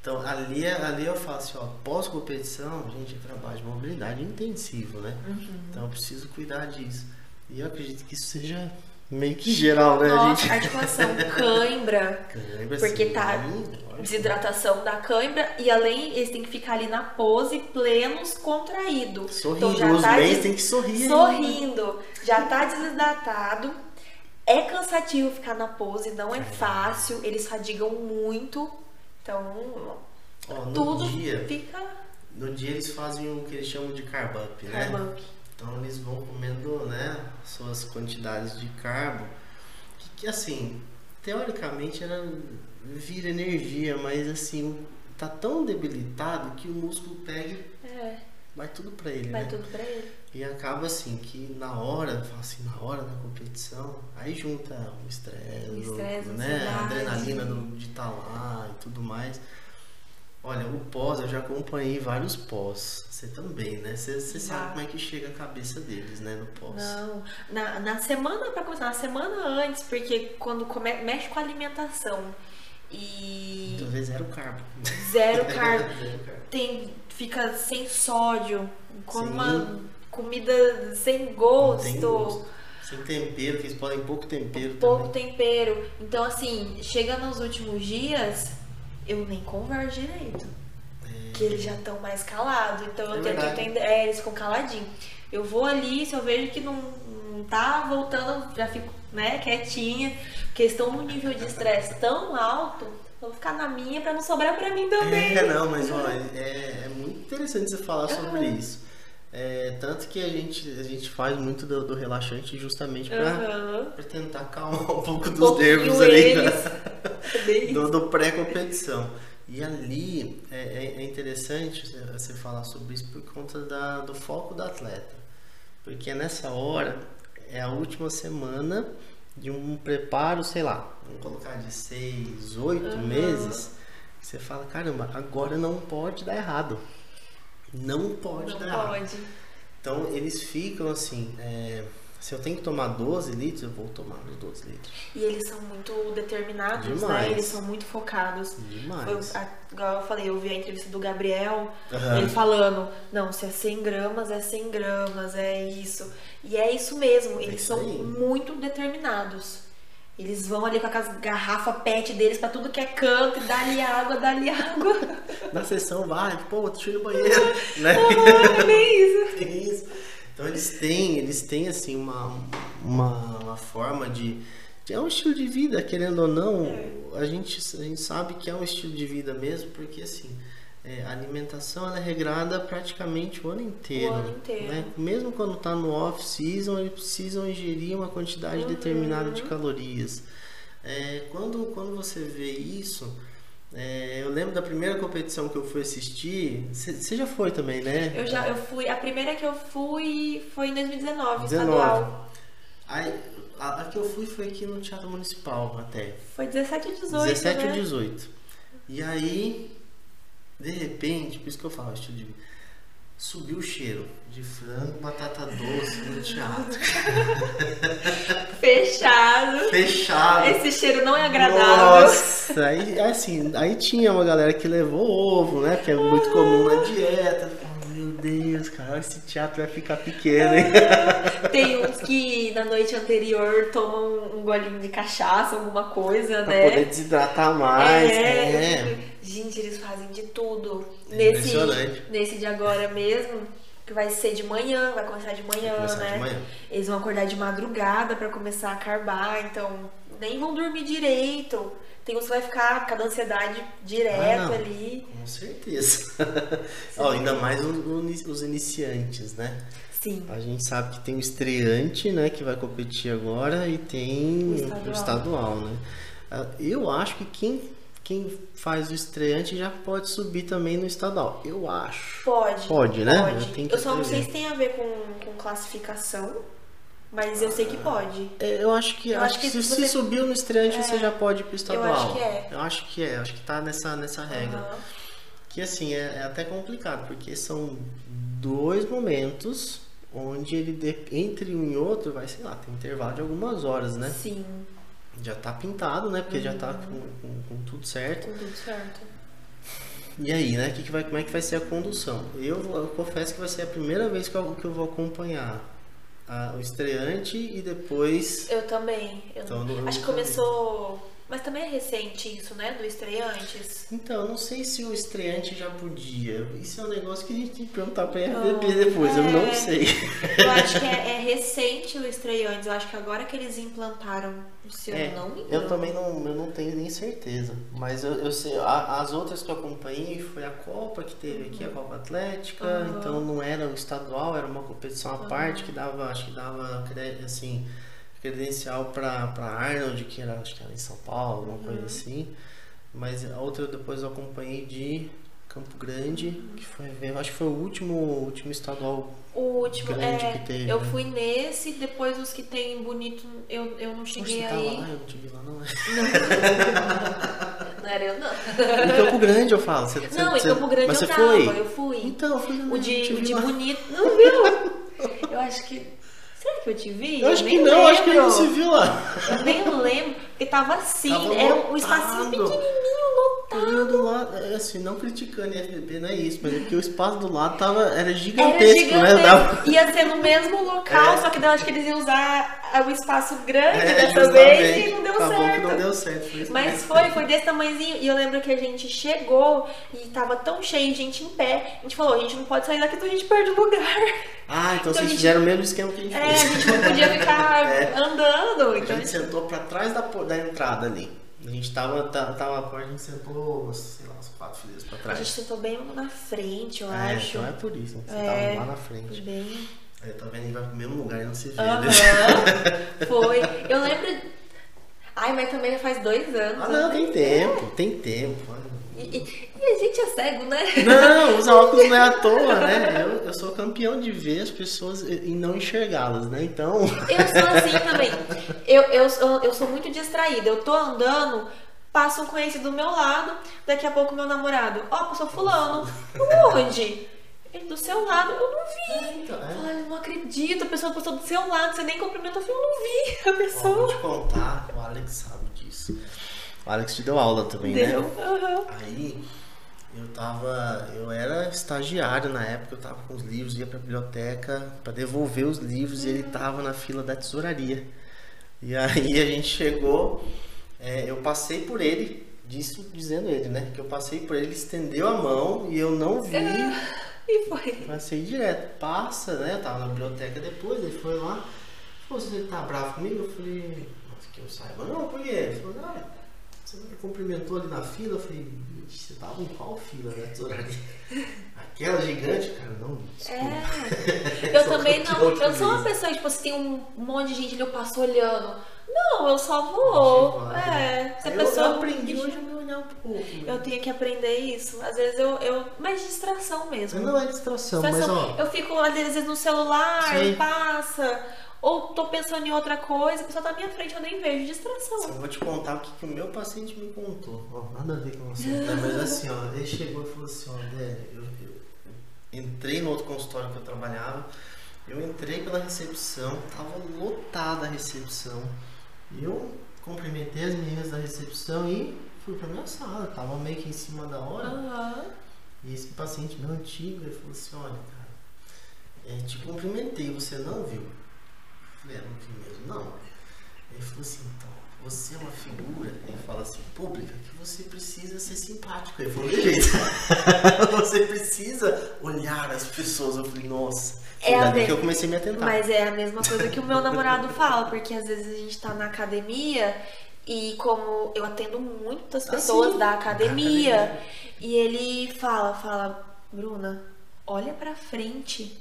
Então ali, é- ali eu falo assim, ó, pós-competição, gente, é trabalho de mobilidade intensivo, né? Uhum. Então eu preciso cuidar disso. E eu acredito que isso seja meio que geral, né, Nossa, gente? articulação, cãibra, Lembra porque assim, tá lógico. desidratação da cãibra e além eles têm que ficar ali na pose plenos contraído. Sorrindo, Então já os tá des- tem que sorrir. sorrindo, já tá desidratado. É cansativo ficar na pose, não é fácil, eles fadigam muito. Então, Ó, no tudo dia, fica no dia eles fazem o que eles chamam de carb up, né? carb up. Então eles vão comendo, né, suas quantidades de carbo, que, que, assim, teoricamente era vira energia, mas assim, tá tão debilitado que o músculo pega e É, vai tudo pra ele, vai né? tudo ele. E acaba assim que na hora, assim, na hora da competição, aí junta o estresse, O estresse, a né, a adrenalina do, de estar lá e tudo mais. Olha, o pós, eu já acompanhei vários pós. Você também, né? Você, você sabe como é que chega a cabeça deles, né, no pós. Não, na, na semana, pra começar, na semana antes, porque quando come, mexe com a alimentação e Muitas vezes era o carbo. zero carbo, Zero carbo. tem, fica sem sódio, com Sim. uma comida sem gosto, gosto. Sem tempero, que eles podem pouco tempero pouco também. tempero. Então, assim, chega nos últimos dias, eu nem converso direito. Que eles já estão mais calados. Então eu É que entender. É, eles ficam caladinhos. Eu vou ali, se eu vejo que não, não tá voltando, já fico, né, quietinha. Porque eles estão num nível de estresse tão alto, eu vou ficar na minha pra não sobrar pra mim também. É, não, mas ó, é, é muito interessante você falar sobre isso. É, tanto que a gente, a gente faz muito do, do relaxante justamente pra, Aham. pra tentar acalmar um pouco dos nervos ali né? É do, do pré-competição. E ali é, é- é interessante você- falar sobre isso por conta da, do foco do atleta. Porque nessa hora é a última semana de um preparo, sei lá, vamos colocar de seis, oito Aham. meses. Você fala, caramba, agora não pode dar errado. Não pode Não dar pode. Então eles ficam assim, é, se eu tenho que tomar 12 litros, eu vou tomar os 12 litros. E eles são muito determinados, Demais. né? Eles são muito focados. Demais. A, igual eu falei, eu vi a entrevista do Gabriel, Aham. ele falando, não, se é 100 gramas, é 100 gramas, é isso. E é isso mesmo, eles isso são muito determinados. Eles vão ali com aquelas garrafas pet deles pra tudo que é canto, e dá-lhe água, dá-lhe água. Na sessão vai, pô, deixa eu ir no banheiro, né? Ah, é isso. Tem isso. Então eles têm, eles têm assim uma, uma, uma forma de, de- É um estilo de vida, querendo ou não, a, gente, a gente sabe que é um estilo de vida mesmo, porque assim, é, a alimentação ela é regrada praticamente o ano inteiro. O ano inteiro. né? Mesmo quando está no off-season, eles precisam ingerir uma quantidade Uhum. determinada de calorias. É, quando, quando você vê isso, É, eu lembro da primeira competição que eu fui assistir. Você já foi também, né? Eu já eu fui. A primeira que eu fui foi em 2019, 19. estadual. Aí, a, a que eu fui foi aqui no Teatro Municipal até. Foi 17 e 18. 17 né? ou 18. E aí, de repente, por isso que eu falo, estilo de vida, subiu o cheiro de frango, batata doce no teatro. Fechado. Fechado. Esse cheiro não é agradável. Nossa, aí assim, aí tinha uma galera que levou ovo, né? Que é muito comum na dieta. Deus, cara, esse teatro vai ficar pequeno, hein? Tem uns que na noite anterior tomam um golinho de cachaça, alguma coisa, Pra né? poder desidratar mais. É. É. Gente, eles fazem de tudo. É nesse, impressionante. nesse de agora mesmo, que vai ser de manhã, vai começar de manhã, começar né? de manhã. Eles vão acordar de madrugada pra começar a carbar, então nem vão dormir direito. Tem uns que vai ficar com cada ansiedade direto Ah, ali. Com certeza. Ó, ainda mais os, os iniciantes, né? Sim. A gente sabe que tem o estreante, né, que vai competir agora, e tem O estadual. o estadual, né? Ah, Eu acho que quem, quem faz o estreante já pode subir também no estadual. Eu acho. Pode. Pode, né? Pode. Eu Eu só não sei se tem a ver com, com classificação, mas eu sei que pode. É, Eu acho que, Eu acho acho que que se você subiu no estreante, É, você já pode ir pro estadual. acho que é. Eu acho que é, acho que tá nessa, nessa regra. Aham. Que assim, é, é até complicado, porque são dois momentos onde ele, de- entre um e outro, vai, sei lá, tem um intervalo de algumas horas, né? Sim, Já tá pintado, né? Porque já Uhum. tá com, com- com tudo certo. com tudo certo. E aí, né? Que que vai, como é que vai ser a condução? Eu, eu confesso que vai ser a primeira vez que eu, que eu vou acompanhar a- o estreante e depois. Eu também. Eu Então, Acho que começou. Mas também é recente isso, né? Do estreantes. Então, eu não sei se o estreante já podia. Isso é um negócio que a gente tem que perguntar pra RBP Não, depois, eu é. não sei. Eu acho que é, é recente o estreantes. Eu acho que agora que eles implantaram, se eu É, não me engano. eu também não, eu não tenho nem certeza. Mas eu, eu sei, a- as outras que eu acompanhei foi a Copa que teve aqui, a Copa Atlética, Aham. então não era o estadual, era uma competição à parte que dava, acho que dava assim, credencial para Arnold, que era, acho que era em São Paulo, alguma Uhum. coisa assim. Mas a outra eu depois eu acompanhei de Campo Grande, que foi, acho que foi o último, último estadual. O último, grande é, que teve, eu né? fui nesse, depois os que tem bonito, eu, eu não cheguei tava aí. lá, eu não te vi lá não. é? Não era eu, não. Em Campo Grande eu falo. Você, Não, você- em Campo Grande mas eu você tava, foi? eu fui. Então, eu fui O de, o de bonito. Não viu? Eu acho que. Será que eu te vi? Eu acho nem que não, acho que lembro. não se viu lá. Eu nem lembro. Porque tava assim, Tava era um espacinho pequenininho, do lado, é assim, não criticando FBB, não é isso, mas é porque o espaço do lado tava, era Era gigantesco, gigantesco. né? Dava- Ia ser no mesmo local, É. só que eu acho que eles iam usar o espaço grande É, dessa vez e não deu Tá certo. que não deu certo. Foi Mas foi, foi desse tamanhozinho. E eu lembro que a gente chegou e tava tão cheio de gente em pé. A gente falou, a gente não pode sair daqui, então a gente perde o lugar. Ah, então, Então a vocês gente- fizeram o mesmo esquema que a gente É, a fez. gente não podia ficar É. andando. A Então, gente sentou pra trás da, da entrada ali. A gente tava, tá- tava a a gente sentou, sei lá, uns quatro fileiras pra a trás. gente sentou bem na frente, eu é, acho. então é por isso, você É. tava lá na frente. Bem. Aí tá vendo, a gente vai pro mesmo lugar e não se vê. Aham. né? Foi. Eu lembro. Ai, mas também já faz dois anos. Ah, não, né? tem tempo, tem tempo. E, e- e a gente é cego, né? Não, usar óculos não é à toa, né? Eu, eu sou campeão de ver as pessoas e não enxergá-las, né? Então. Eu sou assim também. Eu, eu, sou- eu sou muito distraída. Eu tô andando, passa um conhecido do meu lado, daqui a pouco meu namorado. Ó, passou fulano. Onde? Ele do seu lado. Eu não vi. Então, é. Ai, eu não acredito. A pessoa passou do seu lado, você nem cumprimentou. Eu não vi a Ó, vou pessoa. te contar, o Alex sabe disso. O Alex te deu aula também, Deu. né? Aham. Aí eu tava. Eu era estagiário na época, eu tava com os livros, ia pra biblioteca pra devolver os livros e ele tava na fila da tesouraria. E aí a gente chegou, é, eu passei por ele, disso dizendo ele, né? Que eu passei por ele, ele estendeu a mão e eu não vi. E foi. Passei direto, passa, né? Eu tava na biblioteca depois, ele foi lá. Falou, você tá bravo comigo? Eu falei, que eu saiba. Não, por quê? Ele falou, ah, você me cumprimentou ali na fila. Eu falei, "Ixi, você tava em qual fila tesouraria? Aquela gigante? Cara, não, desculpa. É. Eu também não. Eu não sou uma pessoa, tipo, se tem um monte de gente ali, eu passo olhando. Não, eu só vou. Vai. É. Se a pessoa. eu aprendi hoje a me olhar não. Pouco, né? Eu tenho que aprender isso. Às vezes eu. eu mas distração mesmo. Não é distração, mas Distração. ó. Eu fico, às vezes, no celular, Sim. passa. Ou tô pensando em outra coisa, a pessoa tá na minha frente, eu nem vejo. Distração. Eu vou te contar o que, que o meu paciente me contou. Ó, nada a ver com você. né? Mas assim, ó, ele chegou e falou assim, ó, Délio, eu, eu entrei no outro consultório que eu trabalhava, eu entrei pela recepção, tava lotada a recepção. Eu cumprimentei as meninas da recepção e fui pra minha sala, tava meio que em cima da hora. Aham. E esse paciente meu antigo, ele falou assim, olha, cara, é, te cumprimentei, você não viu? Eu falei, é, não vi mesmo, não. Ele falou assim, então, você é uma figura, ele fala assim, pública, que você precisa ser simpático. Ele falou, jeito. você precisa olhar as pessoas. Eu falei, nossa. É a ve- que eu comecei a me atentar. Mas é a mesma coisa que o meu namorado fala, porque às vezes a gente tá na academia e como eu atendo muitas Ah, pessoas sim. da Da academia, academia. e ele fala, fala, Bruna, olha pra frente.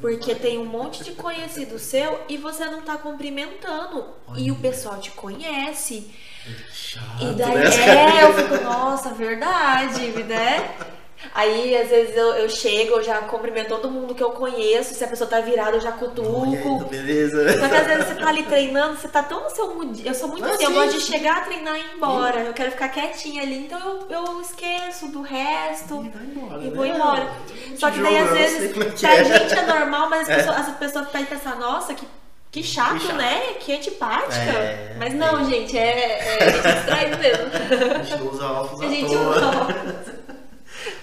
Porque tem um monte de conhecido seu e você não tá cumprimentando. E o pessoal te conhece. Chato, E daí, né? é, eu fico, nossa, verdade, né? Aí, às vezes, eu, eu chego, eu já cumprimento todo mundo que eu conheço. Se a pessoa tá virada, eu já aí, cutuco. então, beleza. Só que às vezes você tá ali treinando, você tá tão no seu mood. Eu sou muito Ah, assim, eu gosto de chegar, treinar e ir embora. Eu quero ficar quietinha ali, então eu, eu esqueço do resto. E vai embora, E né? vou embora. Não Só que daí, às vezes, é pra é. gente é normal, mas as pessoas, as pessoas podem pensar, nossa, que, que chato, Que chato. né? Que antipática. É, mas não, é. gente, é, é a gente distraído mesmo. A gente usa óculos A gente toa. não.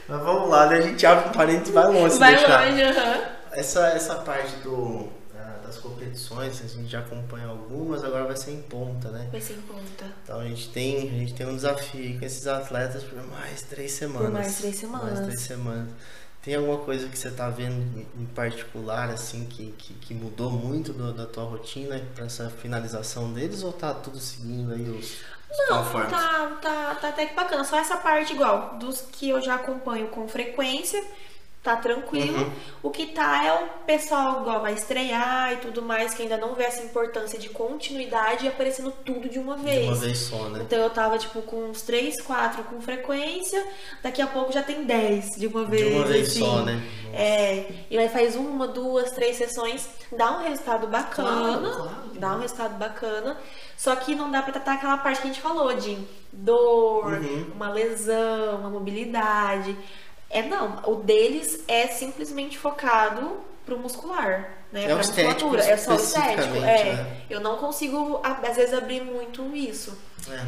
Mas vamos lá, né? A gente abre um parênteses e vai longe. Vai longe, aham. Essa, essa parte do, ah, das competições, a gente já acompanha algumas, agora vai ser em ponta, né? Vai ser em conta. Então a gente tem, a gente tem um desafio com esses atletas por mais três semanas. mais três semanas. Mais três semanas. Tem alguma coisa que você tá vendo em particular, assim, que, que, que mudou muito do- da tua rotina para essa finalização deles ou tá tudo seguindo aí os, os Não, conformes? tá, tá, tá até que bacana. Só essa parte igual, dos que eu já acompanho com frequência, tá tranquilo. Uhum. O que tá é o pessoal igual vai estrear e tudo mais, que ainda não vê essa importância de continuidade e aparecendo tudo de uma vez. De uma vez só, né? Então eu tava, tipo, com uns 3, 4 com frequência, daqui a pouco já tem 10 de uma vez. De uma vez assim. só, né? É, e aí faz uma, duas, três sessões, dá um resultado bacana, Claro, claro. dá um resultado bacana, só que não dá pra tratar aquela parte que a gente falou de dor, Uhum. uma lesão, uma mobilidade. É não, o deles é simplesmente focado pro muscular, né? É pra o musculatura, é só o estético. É, né? eu não consigo às vezes abrir muito isso. É.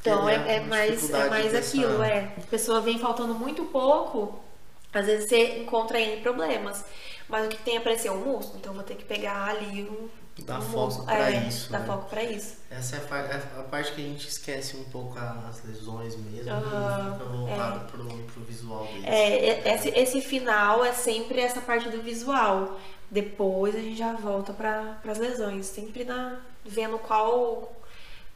Então É, é, é mais, é mais aquilo, é. A pessoa vem faltando muito pouco, às vezes você encontra N problemas. Mas o que tem é aparecer um músculo, então eu vou ter que pegar ali um. Dá foco pra é, isso, Dá né? foco pra isso. Essa é a, é a parte que a gente esquece um pouco as lesões mesmo, e fica voltado pro, pro visual deles. É, é- esse, esse final é sempre essa parte do visual. Depois a gente já volta para as lesões, sempre na, vendo qual,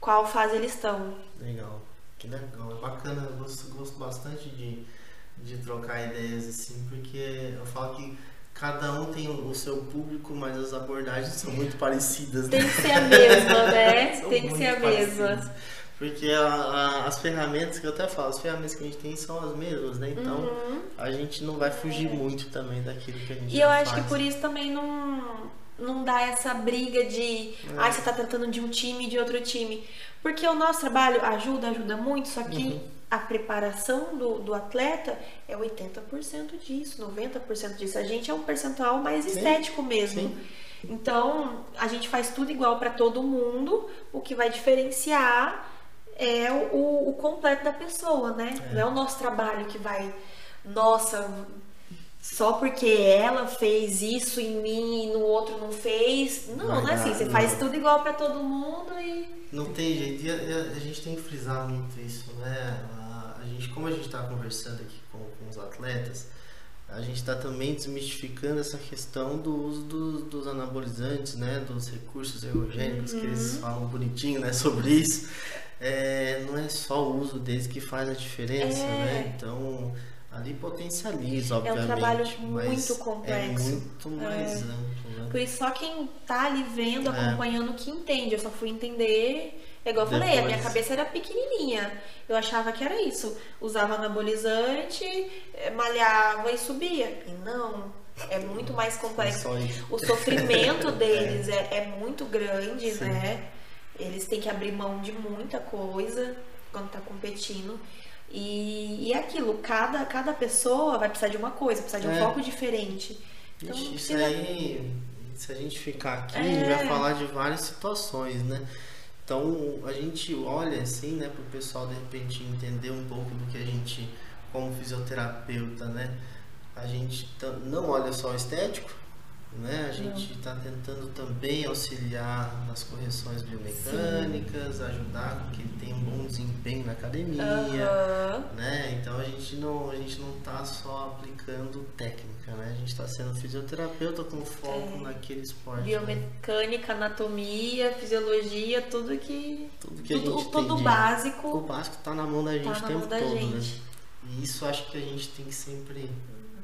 qual fase eles estão. Legal, que legal, é bacana, eu gosto, gosto bastante de, de trocar ideias assim, porque eu falo que cada um tem o seu público, mas as abordagens são muito parecidas, né? Tem que ser a mesma, né? Tem que ser a mesma. parecidas. Porque a- a- as ferramentas que eu até falo, as ferramentas que a gente tem são as mesmas, né? Então a gente não vai fugir muito também daquilo que a gente Uhum. E eu acho faz. que por isso também não, não dá essa briga de É. ai, você tá tratando de um time e de outro time. Porque o nosso trabalho ajuda, ajuda muito, só que Uhum. A preparação do, do atleta é 80% disso, 90% disso. A gente é um percentual mais Sim, estético mesmo. sim. Então, a gente faz tudo igual para todo mundo, o que vai diferenciar é o, o completo da pessoa, né? É. Não é o nosso trabalho que vai, nossa, só porque ela fez isso em mim e no outro não fez. Não, Vai não é assim. Você não. faz tudo igual para todo mundo e. Não tem jeito, e a, e a- a gente tem que frisar muito isso, né? Gente, como a gente está conversando aqui com, com os atletas, a gente está também desmistificando essa questão do uso dos, dos anabolizantes, né? Dos recursos ergogênicos, que eles Uhum. falam bonitinho, né? Sobre isso. É, não é só o uso deles que faz a diferença, É. né? Então, ali potencializa, obviamente. É um trabalho muito É complexo. muito mais É. amplo, né? Por isso só quem tá ali vendo, É. acompanhando que entende. Eu só fui entender. É igual eu falei, a minha Depois. cabeça era pequenininha. Eu achava que era isso. Usava anabolizante, eh, malhava e subia. E não, é muito mais complexo. O sofrimento deles é, é muito grande, Sim. né? Eles têm que abrir mão de muita coisa quando tá competindo. E, e é aquilo, cada, cada pessoa vai precisar de uma coisa, precisa de um É. foco diferente. Então Ixi, não isso precisa aí, se a gente ficar aqui, É. a gente vai falar de várias situações, né? Então a gente olha assim, né, para o pessoal de repente entender um pouco do que a gente, como fisioterapeuta, né? A gente não olha só o estético, né? A gente está tentando também auxiliar nas correções biomecânicas, ajudar com que ele tenha um bom desempenho na academia né? Então a gente não a gente não tá só aplicando técnica, né? A gente está sendo fisioterapeuta com foco É. naquele esporte. né? Biomecânica, anatomia, fisiologia, tudo que. Tudo que a tudo gente tem tudo de- O básico básico tá na mão da gente tá o tempo todo, né? E isso acho que a gente tem que sempre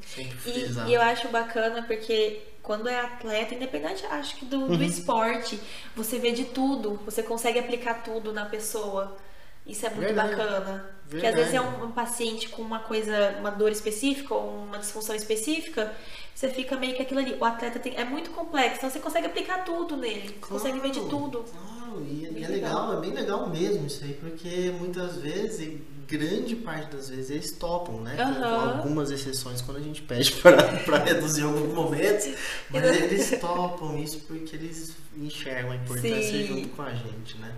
sempre E, frisar. e eu acho bacana porque quando é atleta, independente, acho que do, do esporte, você vê de tudo, você consegue aplicar tudo na pessoa. Isso é muito Verdade. bacana. Porque às vezes é um, um paciente com uma coisa, uma dor específica ou uma disfunção específica, você fica meio que aquilo ali. O atleta tem, é muito complexo, então você consegue aplicar tudo nele. Você consegue ver de Claro, tudo. Claro, e, é legal. legal, é bem legal mesmo isso aí, porque muitas vezes, grande parte das vezes, eles topam, né? Aham. algumas exceções quando a gente pede pra reduzir alguns momentos, mas eles topam isso porque eles enxergam a importância Sim. junto com a gente, né?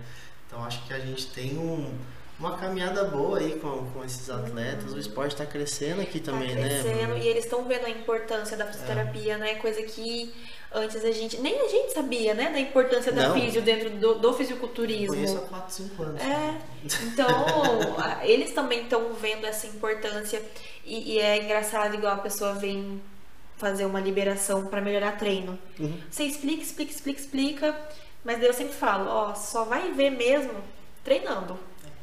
Então acho que a gente tem um, uma caminhada boa aí com, com esses atletas, o esporte tá crescendo aqui também, tá né? crescendo e eles estão vendo a importância da fisioterapia, né? Coisa que antes a gente. Nem a gente sabia, né? Da importância da Não. físio dentro do, do Eu fisiculturismo. Conheço há 4, 5 anos. É, então eles também estão vendo essa importância e, e é engraçado igual a pessoa vem fazer uma liberação para melhorar treino. Uhum. Você explica, explica, explica, explica, mas daí eu sempre falo, ó, só vai ver mesmo treinando.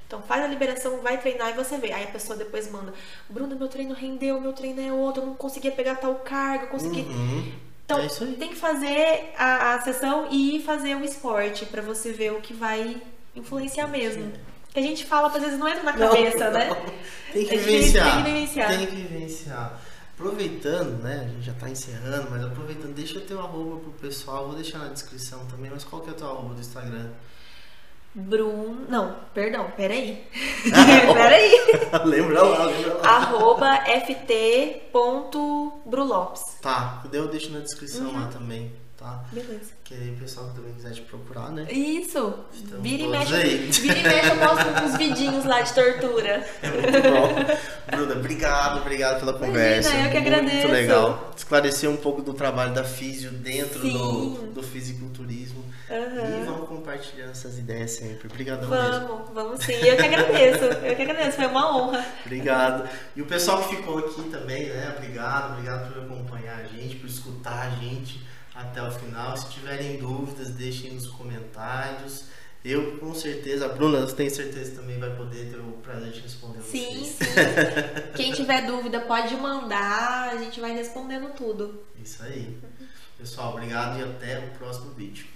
Então faz a liberação, vai treinar e você vê. Aí a pessoa depois manda, Bruna, meu treino rendeu, meu treino é outro, eu não conseguia pegar tal carga, eu consegui. Uhum. Então é tem que fazer a, a sessão e fazer o esporte pra você ver o que vai influenciar mesmo. Que a gente fala, às vezes não entra na Não, cabeça, né? não. Tem que vivenciar. tem que vivenciar. Tem que vivenciar. Aproveitando, né? A gente já tá encerrando, mas aproveitando, deixa eu ter o arroba pro pessoal, vou deixar na descrição também, mas qual que é o teu arroba do Instagram? Bruno. Não, perdão, peraí. Ah, peraí. lembra lá, lembra lá. Arroba ft.brulopes. Tá, eu deixo na descrição Uhum. lá também, tá? Beleza. Que aí o pessoal também quiser te procurar, né? Isso. Estamos Vira e, mexe, aí. vira e mexe, eu uns vidinhos lá de tortura. É muito bom. Bruna, obrigado, obrigado pela conversa. eu que Muito agradeço. legal. Esclarecer um pouco do trabalho da físio dentro do, do fisiculturismo. Aham. E vamos compartilhando essas ideias sempre. Obrigadão mesmo. Vamos, vamos sim. Eu que agradeço. Eu que agradeço, foi uma honra. Obrigado. E o pessoal que ficou aqui também, né? Obrigado, obrigado por acompanhar a gente, por escutar a gente até o final. Se tiverem dúvidas, deixem nos comentários. Eu, com certeza, a Bruna, eu tenho certeza também vai poder ter o prazer de responder Sim, vocês. sim. Quem tiver dúvida pode mandar, a gente vai respondendo tudo. Isso aí. Pessoal, obrigado e até o próximo vídeo.